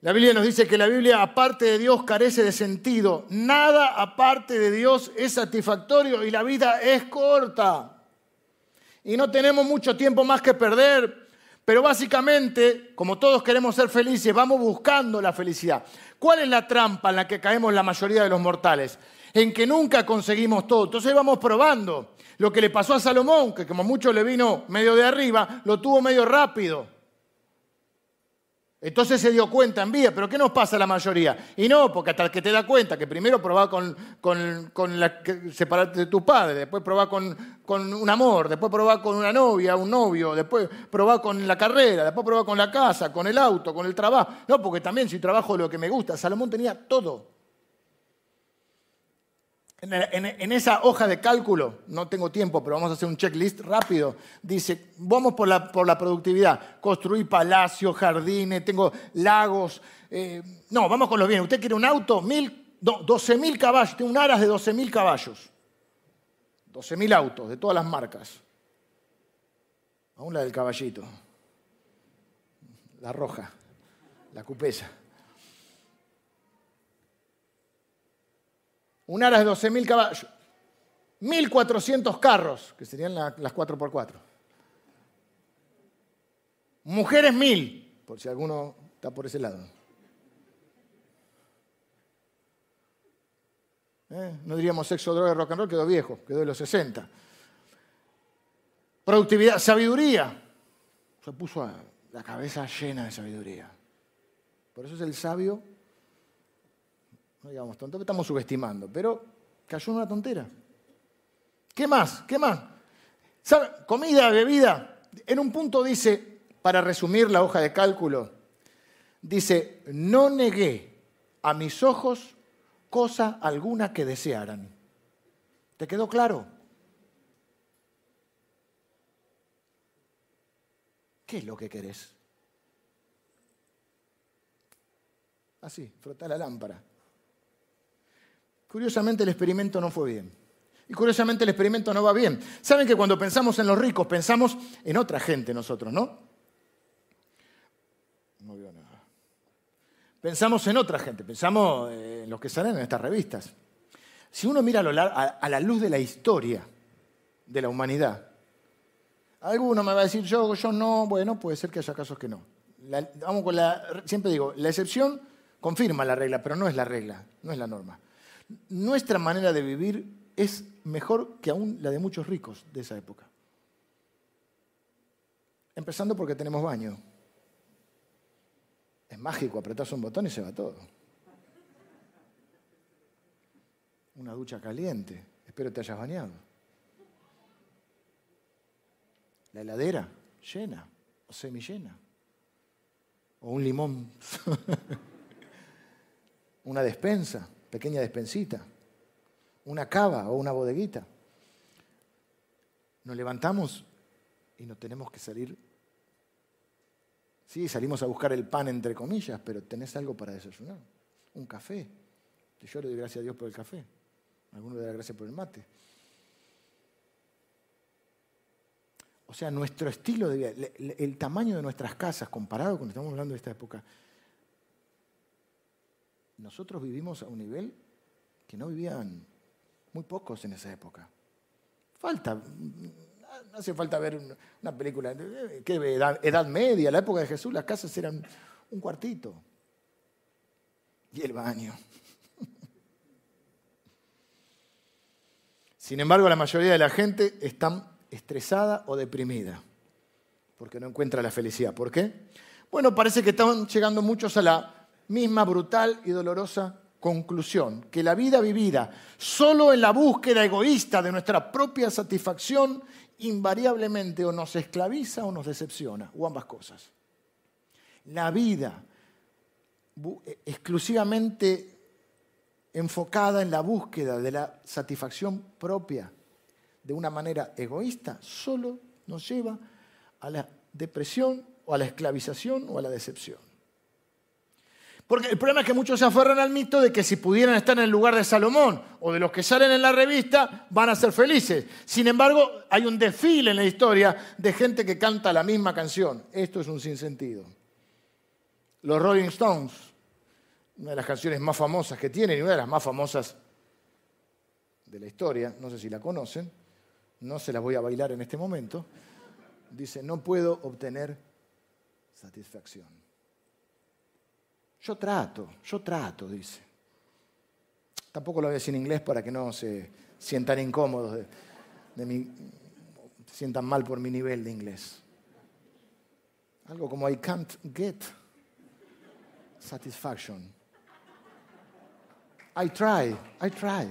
La Biblia nos dice que la Biblia aparte de Dios carece de sentido. Nada aparte de Dios es satisfactorio y la vida es corta y no tenemos mucho tiempo más que perder. Pero básicamente, como todos queremos ser felices, vamos buscando la felicidad. ¿Cuál es la trampa en la que caemos la mayoría de los mortales? En que nunca conseguimos todo. Entonces vamos probando. Lo que le pasó a Salomón, que como mucho le vino medio de arriba, lo tuvo medio rápido. Entonces se dio cuenta en vida, pero ¿qué nos pasa a la mayoría? Y no, porque hasta que te da cuenta que primero probá con, con, la, separarte de tu padre, después probá con, con, un amor, después probá con una novia, un novio, después probá con la carrera, después probá con la casa, con el auto, con el trabajo. No, porque también si trabajo lo que me gusta, Salomón tenía todo. En, esa hoja de cálculo, no tengo tiempo, pero vamos a hacer un checklist rápido, dice, vamos por la, por la productividad, construir palacios, jardines, tengo lagos. Eh, no, vamos con los bienes. Usted quiere un auto, mil, 12 mil caballos, tiene un aras de 12 mil caballos. 12 mil autos de todas las marcas. Aún la del caballito, la roja, la cupesa. Un aras de 12.000 caballos, 1.400 carros, que serían las 4x4. Mujeres 1.000, por si alguno está por ese lado. ¿Eh? No diríamos sexo, droga, rock and roll, quedó viejo, quedó de los 60. Productividad, sabiduría. Se puso la cabeza llena de sabiduría. Por eso es el sabio no digamos tonto, estamos subestimando, pero cayó en una tontera. ¿Qué más? ¿Qué más? ¿Sabe? Comida, bebida. En un punto dice, para resumir la hoja de cálculo, dice, no negué a mis ojos cosa alguna que desearan. ¿Te quedó claro? ¿Qué es lo que querés? Así, frota la lámpara. Curiosamente el experimento no fue bien. Y curiosamente el experimento no va bien. Saben que cuando pensamos en los ricos, pensamos en otra gente nosotros, ¿no? No veo nada. Pensamos en otra gente, pensamos en los que salen en estas revistas. Si uno mira a la luz de la historia de la humanidad, alguno me va a decir yo, yo no, bueno, puede ser que haya casos que no. vamos con la, siempre digo, la excepción confirma la regla, pero no es la regla, no es la norma nuestra manera de vivir es mejor que aún la de muchos ricos de esa época. Empezando porque tenemos baño. Es mágico, apretas un botón y se va todo. Una ducha caliente. Espero te hayas bañado. La heladera llena o semillena. O un limón. una despensa, pequeña despensita. Una cava o una bodeguita. Nos levantamos y no tenemos que salir. Sí, salimos a buscar el pan entre comillas, pero tenés algo para desayunar. Un café. Yo le doy gracias a Dios por el café. Algunos le dan gracias por el mate. O sea, nuestro estilo de vida, el tamaño de nuestras casas comparado con estamos hablando de esta época, nosotros vivimos a un nivel que no vivían muy pocos en esa época. Falta, no hace falta ver una película, ¿qué, edad, edad media, la época de Jesús, las casas eran un cuartito y el baño. Sin embargo, la mayoría de la gente está estresada o deprimida porque no encuentra la felicidad. ¿Por qué? Bueno, parece que están llegando muchos a la misma brutal y dolorosa conclusión, que la vida vivida solo en la búsqueda egoísta de nuestra propia satisfacción invariablemente o nos esclaviza o nos decepciona, o ambas cosas. La vida exclusivamente enfocada en la búsqueda de la satisfacción propia de una manera egoísta, solo nos lleva a la depresión o a la esclavización o a la decepción. Porque el problema es que muchos se aferran al mito de que si pudieran estar en el lugar de Salomón o de los que salen en la revista, van a ser felices. Sin embargo, hay un desfile en la historia de gente que canta la misma canción. Esto es un sinsentido. Los Rolling Stones, una de las canciones más famosas que tienen y una de las más famosas de la historia, no sé si la conocen, no se las voy a bailar en este momento, dice, no puedo obtener satisfacción. Yo trato, yo trato, dice. Tampoco lo voy a decir en inglés para que no se sientan incómodos, de, se sientan mal por mi nivel de inglés. Algo como I can't get satisfaction. I try, I try.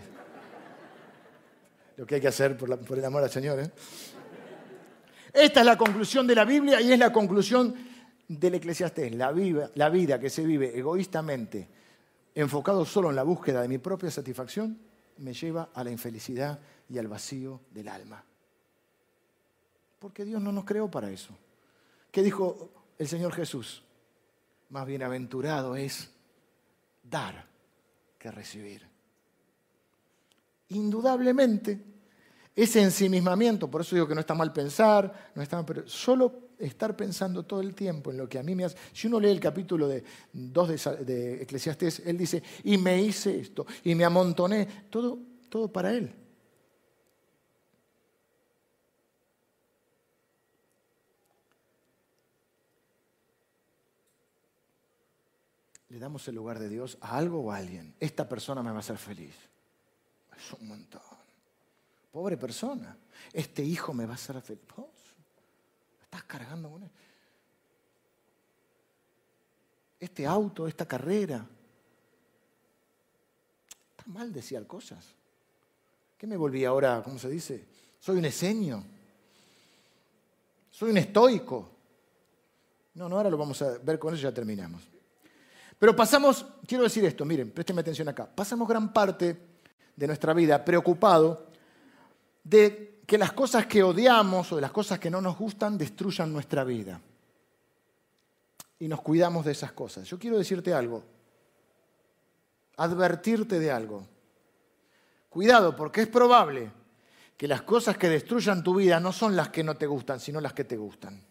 Lo que hay que hacer por, el amor al Señor. ¿eh? Esta es la conclusión de la Biblia y es la conclusión del Eclesiastés. La, la vida que se vive egoístamente, enfocado solo en la búsqueda de mi propia satisfacción, me lleva a la infelicidad y al vacío del alma. Porque Dios no nos creó para eso. ¿Qué dijo el Señor Jesús? Más bienaventurado es dar que recibir. Indudablemente, ese ensimismamiento, por eso digo que no está mal pensar, no está pero solo estar pensando todo el tiempo en lo que a mí me hace. Si uno lee el capítulo de 2 de, de Eclesiastés, él dice, y me hice esto, y me amontoné, todo, todo para él. le damos el lugar de Dios a algo o a alguien, esta persona me va a hacer feliz. Es un montón. Pobre persona. Este hijo me va a hacer feliz. Estás cargando con. Este auto, esta carrera. Está mal decir cosas. ¿Qué me volví ahora? ¿Cómo se dice? Soy un eseño. Soy un estoico. No, no, ahora lo vamos a ver con eso ya terminamos. Pero pasamos, quiero decir esto, miren, présteme atención acá, pasamos gran parte de nuestra vida preocupado de que las cosas que odiamos o de las cosas que no nos gustan destruyan nuestra vida. Y nos cuidamos de esas cosas. Yo quiero decirte algo, advertirte de algo. Cuidado, porque es probable que las cosas que destruyan tu vida no son las que no te gustan, sino las que te gustan.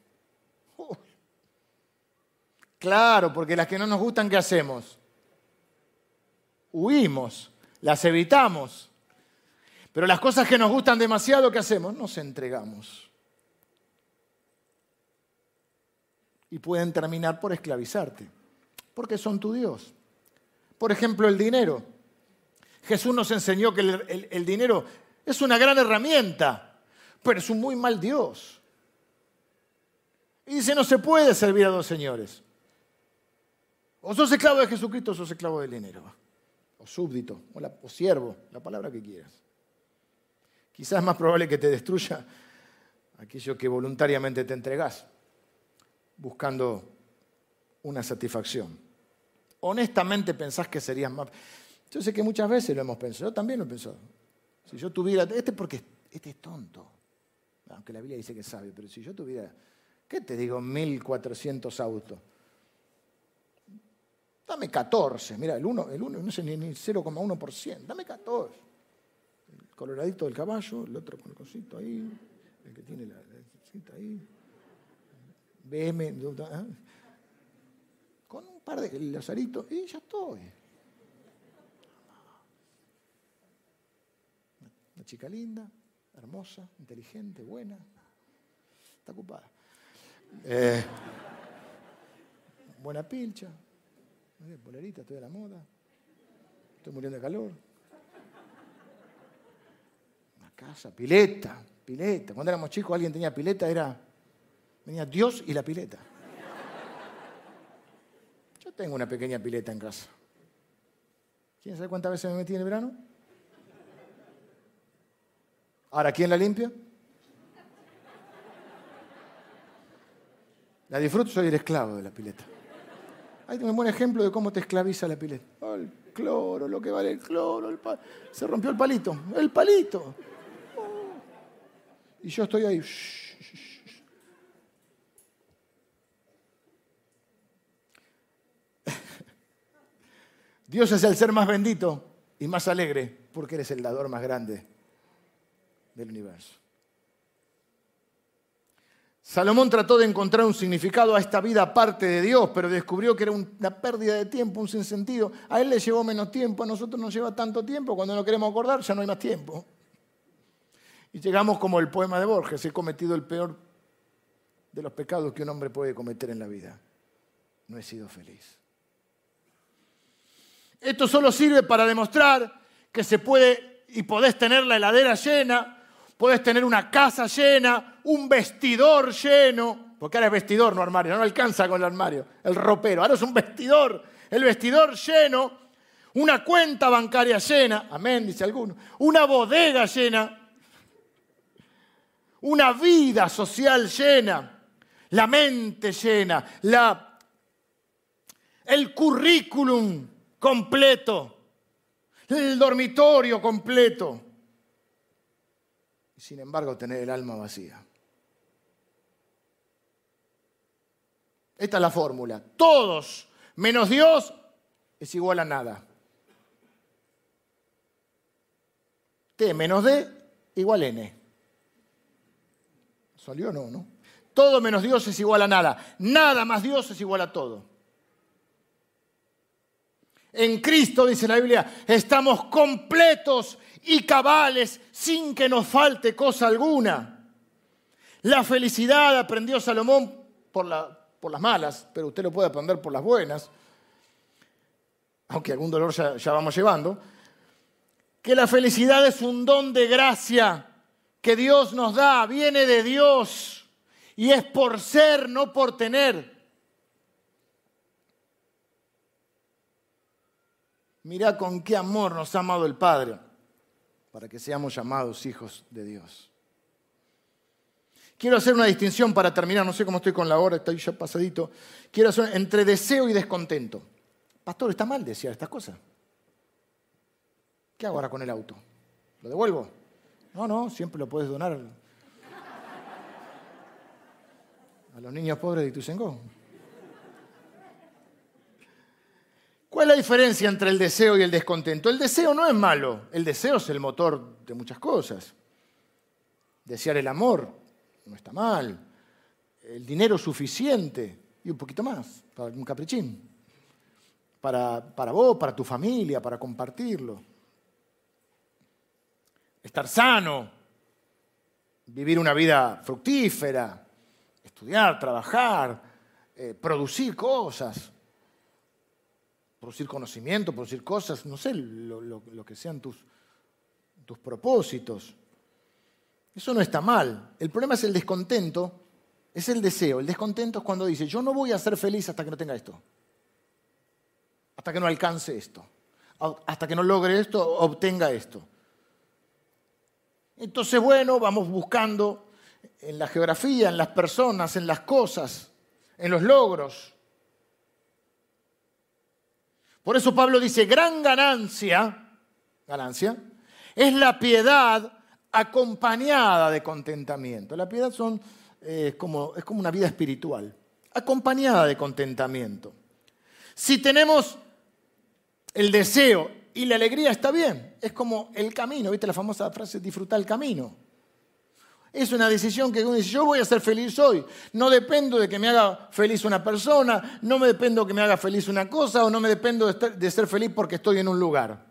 Claro, porque las que no nos gustan, ¿qué hacemos? Huimos, las evitamos. Pero las cosas que nos gustan demasiado, ¿qué hacemos? Nos entregamos. Y pueden terminar por esclavizarte, porque son tu Dios. Por ejemplo, el dinero. Jesús nos enseñó que el, dinero es una gran herramienta, pero es un muy mal Dios. Y dice, no se puede servir a dos señores. O sos esclavo de Jesucristo o sos esclavo del dinero. O súbdito, o, siervo, la palabra que quieras. Quizás es más probable que te destruya aquello que voluntariamente te entregas, buscando una satisfacción. Honestamente pensás que serías más... Yo sé que muchas veces lo hemos pensado, yo también lo he pensado. Si yo tuviera, este porque este es tonto, aunque la Biblia dice que sabio, pero si yo tuviera, ¿qué te digo? 1400 autos. Dame 14, mira, el 1, el 1 no sé ni, 0,1%, dame 14. El coloradito del caballo, el otro con el cosito ahí, el que tiene la, cosita ahí. BM, ¿eh? con un par de lazaritos y ya estoy. Una chica linda, hermosa, inteligente, buena. Está ocupada. Eh, buena pilcha. Polerita, estoy de la moda. Estoy muriendo de calor. Casa, pileta, pileta. Cuando éramos chicos alguien tenía pileta, era. Venía Dios y la pileta. Yo tengo una pequeña pileta en casa. ¿Quién sabe cuántas veces me metí en el verano? Ahora, ¿quién la limpia? La disfruto, soy el esclavo de la pileta. Ahí tengo un buen ejemplo de cómo te esclaviza la pileta. Oh, el cloro, lo que vale el cloro, el se rompió el palito, el palito. Y yo estoy ahí. Dios es el ser más bendito y más alegre porque eres el dador más grande del universo. Salomón trató de encontrar un significado a esta vida aparte de Dios, pero descubrió que era una pérdida de tiempo, un sinsentido. A él le llevó menos tiempo, a nosotros nos lleva tanto tiempo, cuando no queremos acordar ya no hay más tiempo. Y llegamos como el poema de Borges, he cometido el peor de los pecados que un hombre puede cometer en la vida. No he sido feliz. Esto solo sirve para demostrar que se puede y podés tener la heladera llena, podés tener una casa llena, un vestidor lleno, porque ahora es vestidor, no armario, no alcanza con el armario, el ropero, ahora es un vestidor, el vestidor lleno, una cuenta bancaria llena, amén, dice alguno, una bodega llena, una vida social llena, la mente llena, la, el currículum completo, el dormitorio completo. Y sin embargo, tener el alma vacía. Esta es la fórmula. Todos menos Dios es igual a nada. T menos D igual N. ¿Salió o no? no? Todo menos Dios es igual a nada. Nada más Dios es igual a todo. En Cristo, dice la Biblia, estamos completos y cabales sin que nos falte cosa alguna. La felicidad, aprendió Salomón por, las malas, pero usted lo puede aprender por las buenas, aunque algún dolor ya, ya vamos llevando, que la felicidad es un don de gracia que Dios nos da, viene de Dios y es por ser, no por tener. Mirá con qué amor nos ha amado el Padre para que seamos llamados hijos de Dios. Quiero hacer una distinción para terminar, no sé cómo estoy con la hora, estoy ya pasadito. Quiero hacer entre deseo y descontento. Pastor, está mal decir estas cosas. ¿Qué hago ahora con el auto? ¿Lo devuelvo? No, no, siempre lo puedes donar a los niños pobres de Ituzaingó. ¿Cuál es la diferencia entre el deseo y el descontento? El deseo no es malo, el deseo es el motor de muchas cosas. Desear el amor no está mal, el dinero suficiente y un poquito más, para un caprichín, para, para vos, para tu familia, para compartirlo. Estar sano, vivir una vida fructífera, estudiar, trabajar, eh, producir cosas producir conocimiento, producir cosas, no sé, lo, que sean tus, tus propósitos. Eso no está mal. El problema es el descontento, es el deseo. El descontento es cuando dice, yo no voy a ser feliz hasta que no tenga esto, hasta que no alcance esto, hasta que no logre esto, obtenga esto. Entonces, bueno, vamos buscando en la geografía, en las personas, en las cosas, en los logros. Por eso Pablo dice, gran ganancia, ganancia, es la piedad acompañada de contentamiento. La piedad son, eh, como, es como una vida espiritual, acompañada de contentamiento. Si tenemos el deseo y la alegría, está bien. Es como el camino, ¿viste la famosa frase, disfrutar el camino? Es una decisión que uno dice, yo voy a ser feliz hoy. No dependo de que me haga feliz una persona, no me dependo de que me haga feliz una cosa o no me dependo de ser feliz porque estoy en un lugar.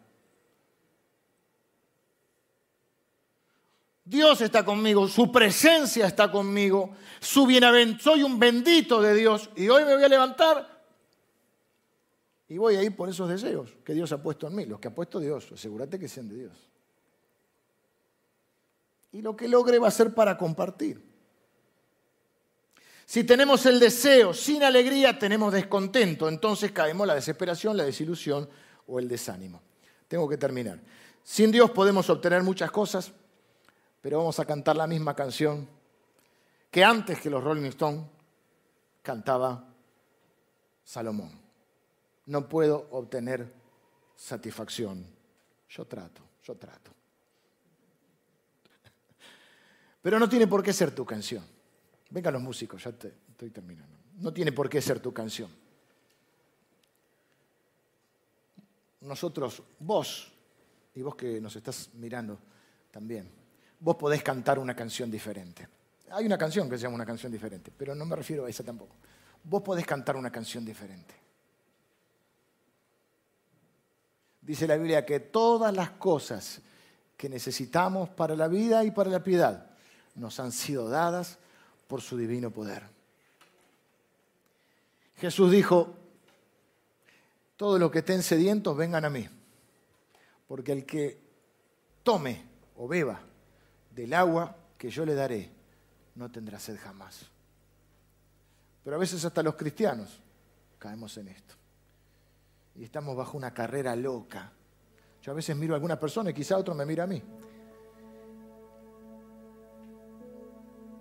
Dios está conmigo, su presencia está conmigo, su soy un bendito de Dios y hoy me voy a levantar y voy a ir por esos deseos que Dios ha puesto en mí, los que ha puesto Dios, asegúrate que sean de Dios. Y lo que logre va a ser para compartir. Si tenemos el deseo sin alegría, tenemos descontento, entonces caemos la desesperación, la desilusión o el desánimo. Tengo que terminar. Sin Dios podemos obtener muchas cosas, pero vamos a cantar la misma canción que antes que los Rolling Stones cantaba Salomón. No puedo obtener satisfacción. Yo trato, yo trato. Pero no tiene por qué ser tu canción. Vengan los músicos, ya te, estoy terminando. No tiene por qué ser tu canción. Nosotros, vos, y vos que nos estás mirando también, vos podés cantar una canción diferente. Hay una canción que se llama una canción diferente, pero no me refiero a esa tampoco. Vos podés cantar una canción diferente. Dice la Biblia que todas las cosas que necesitamos para la vida y para la piedad nos han sido dadas por su divino poder. Jesús dijo, todos los que estén sedientos vengan a mí, porque el que tome o beba del agua que yo le daré, no tendrá sed jamás. Pero a veces hasta los cristianos caemos en esto. Y estamos bajo una carrera loca. Yo a veces miro a alguna persona y quizá otro me mira a mí.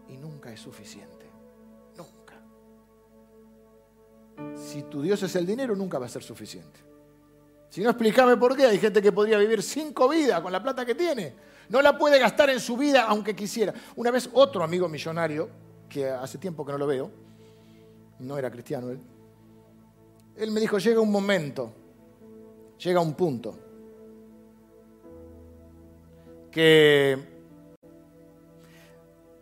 Y nunca es suficiente. Nunca. Si tu Dios es el dinero, nunca va a ser suficiente. Si no, explícame por qué. Hay gente que podría vivir cinco vidas con la plata que tiene. No la puede gastar en su vida aunque quisiera. Una vez otro amigo millonario, que hace tiempo que no lo veo, no era cristiano él, él me dijo, llega un momento, llega un punto, que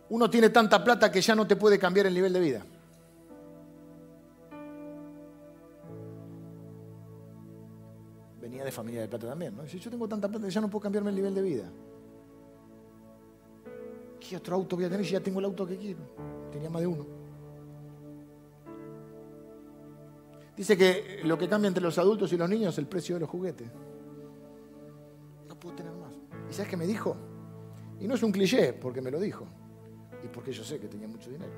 uno tiene tanta plata que ya no te puede cambiar el nivel de vida. Venía de familia de plata también, ¿no? Yo tengo tanta plata que ya no puedo cambiarme el nivel de vida. ¿Qué otro auto voy a tener si ya tengo el auto que quiero? Tenía más de uno. Dice que lo que cambia entre los adultos y los niños es el precio de los juguetes. No puedo tener más. ¿Y sabes qué me dijo? Y no es un cliché, porque me lo dijo. Y porque yo sé que tenía mucho dinero.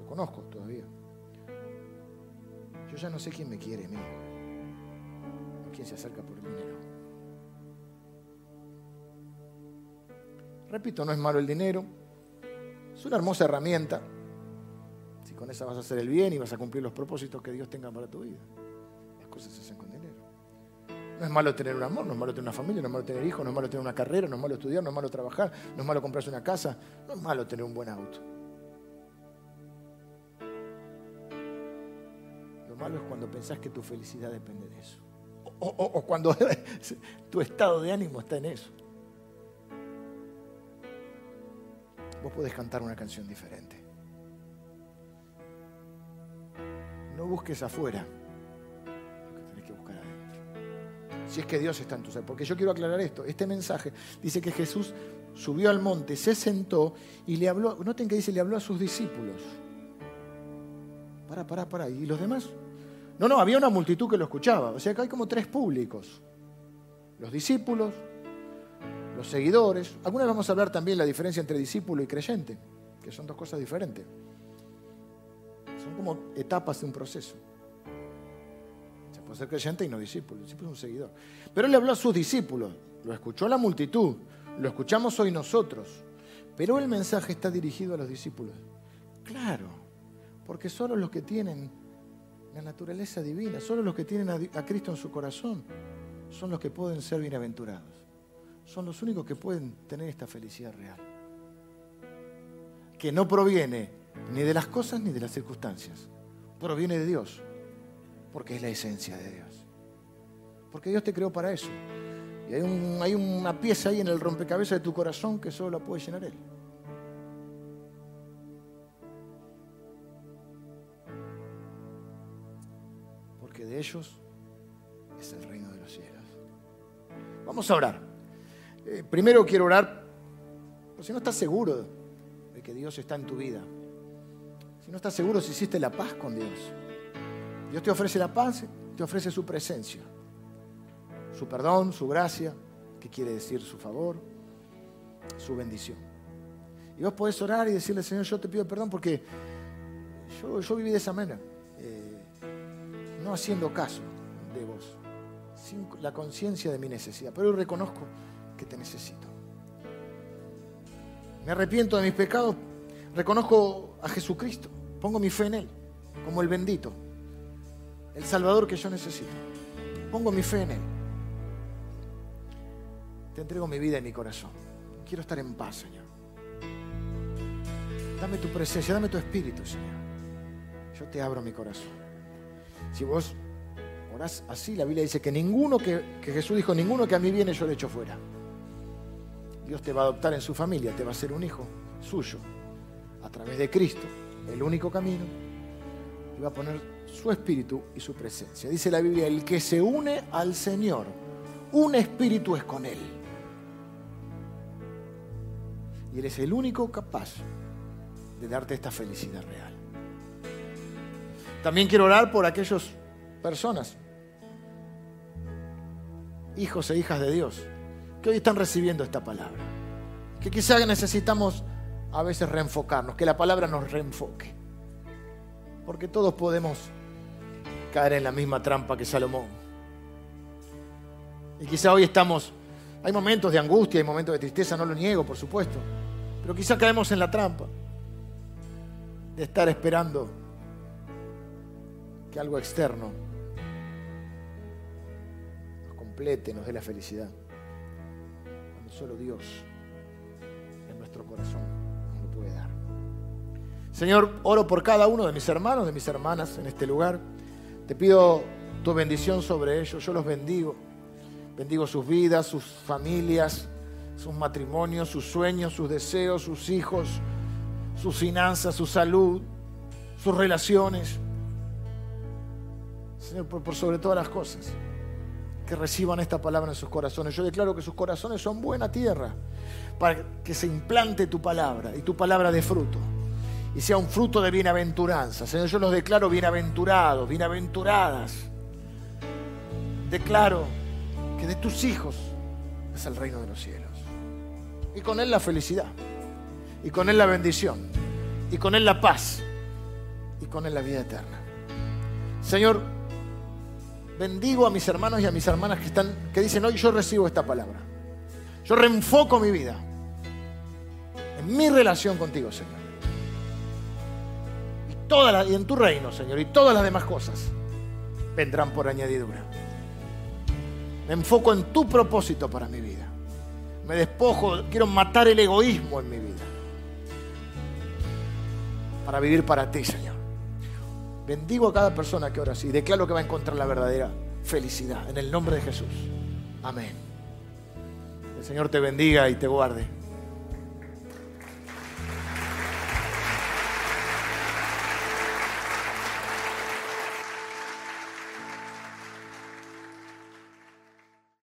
Lo conozco todavía. Yo ya no sé quién me quiere a mí. O quién se acerca por el dinero. Repito, no es malo el dinero. Es una hermosa herramienta. Con esa vas a hacer el bien y vas a cumplir los propósitos que Dios tenga para tu vida. Las cosas se hacen con dinero. No es malo tener un amor, no es malo tener una familia, no es malo tener hijos, no es malo tener una carrera, no es malo estudiar, no es malo trabajar, no es malo comprarse una casa, no es malo tener un buen auto. Lo malo es cuando pensás que tu felicidad depende de eso. o cuando tu estado de ánimo está en eso. vos podés cantar una canción diferente. Busques afuera lo que tenés que buscar adentro. Si es que Dios está en tu ser. Porque yo quiero aclarar esto. Este mensaje dice que Jesús subió al monte, se sentó y le habló. Noten que dice, le habló a sus discípulos. Para, para, para. ¿Y los demás? No, no, había una multitud que lo escuchaba. O sea que hay como tres públicos. Los discípulos, los seguidores. Alguna vez vamos a hablar también la diferencia entre discípulo y creyente, que son dos cosas diferentes. Son como etapas de un proceso. Se puede ser creyente y no discípulo. El discípulo es un seguidor. Pero él habló a sus discípulos, lo escuchó la multitud, lo escuchamos hoy nosotros. Pero el mensaje está dirigido a los discípulos. Claro, porque solo los que tienen la naturaleza divina, solo los que tienen a, Cristo en su corazón, son los que pueden ser bienaventurados. Son los únicos que pueden tener esta felicidad real. Que no proviene ni de las cosas ni de las circunstancias. Proviene de Dios, porque es la esencia de Dios. Porque Dios te creó para eso. Y hay, una pieza ahí en el rompecabezas de tu corazón que solo la puede llenar Él. Porque de ellos es el reino de los cielos. Vamos a orar. Eh, primero quiero orar, por si no estás seguro de que Dios está en tu vida. Si no estás seguro si hiciste la paz con Dios. Dios te ofrece la paz, te ofrece su presencia su perdón, su gracia, que quiere decir su favor, su bendición. Y vos podés orar y decirle, Señor, yo te pido perdón porque yo, viví de esa manera, eh, no haciendo caso de vos, sin la conciencia de mi necesidad, pero hoy reconozco que te necesito. Me arrepiento de mis pecados, reconozco a Jesucristo, pongo mi fe en Él, como el bendito, el Salvador que yo necesito. Pongo mi fe en Él. Te entrego mi vida y mi corazón. Quiero estar en paz, Señor. Dame tu presencia, dame tu espíritu, Señor. Yo te abro mi corazón. Si vos orás así, la Biblia dice que ninguno que, que Jesús dijo, ninguno que a mí viene yo le echo fuera. Dios te va a adoptar en su familia, te va a ser un hijo suyo, a través de Cristo, el único camino, y va a poner su espíritu y su presencia. Dice la Biblia, el que se une al Señor, un espíritu es con él. Y Él es el único capaz de darte esta felicidad real. También quiero orar por aquellas personas, hijos e hijas de Dios, que hoy están recibiendo esta palabra. Que quizá necesitamos a veces reenfocarnos, que la palabra nos reenfoque. Porque todos podemos caer en la misma trampa que Salomón. Y quizá hoy estamos, hay momentos de angustia, hay momentos de tristeza, no lo niego, por supuesto. Pero quizá caemos en la trampa de estar esperando que algo externo nos complete, nos dé la felicidad. Cuando solo Dios Señor, oro por cada uno de mis hermanos, de mis hermanas en este lugar. Te pido tu bendición sobre ellos. Yo los bendigo. Bendigo sus vidas, sus familias sus matrimonios, sus sueños, sus deseos, sus hijos, sus finanzas, su salud, sus relaciones. Señor, por, sobre todas las cosas, que reciban esta palabra en sus corazones. Yo declaro que sus corazones son buena tierra para que se implante tu palabra y tu palabra de fruto. Y sea un fruto de bienaventuranza. Señor, yo los declaro bienaventurados, bienaventuradas. Declaro que de tus hijos es el reino de los cielos. Y con Él la felicidad. Y con Él la bendición. Y con Él la paz. Y con Él la vida eterna. Señor, bendigo a mis hermanos y a mis hermanas que, están, que dicen, hoy yo recibo esta palabra. Yo reenfoco mi vida en mi relación contigo, Señor. Y, en tu reino, Señor. Y todas las demás cosas vendrán por añadidura. Me enfoco en tu propósito para mi vida me despojo, quiero matar el egoísmo en mi vida. Para vivir para ti, Señor. Bendigo a cada persona que ora así. Declaro que va a encontrar la verdadera felicidad. En el nombre de Jesús. Amén. El Señor te bendiga y te guarde.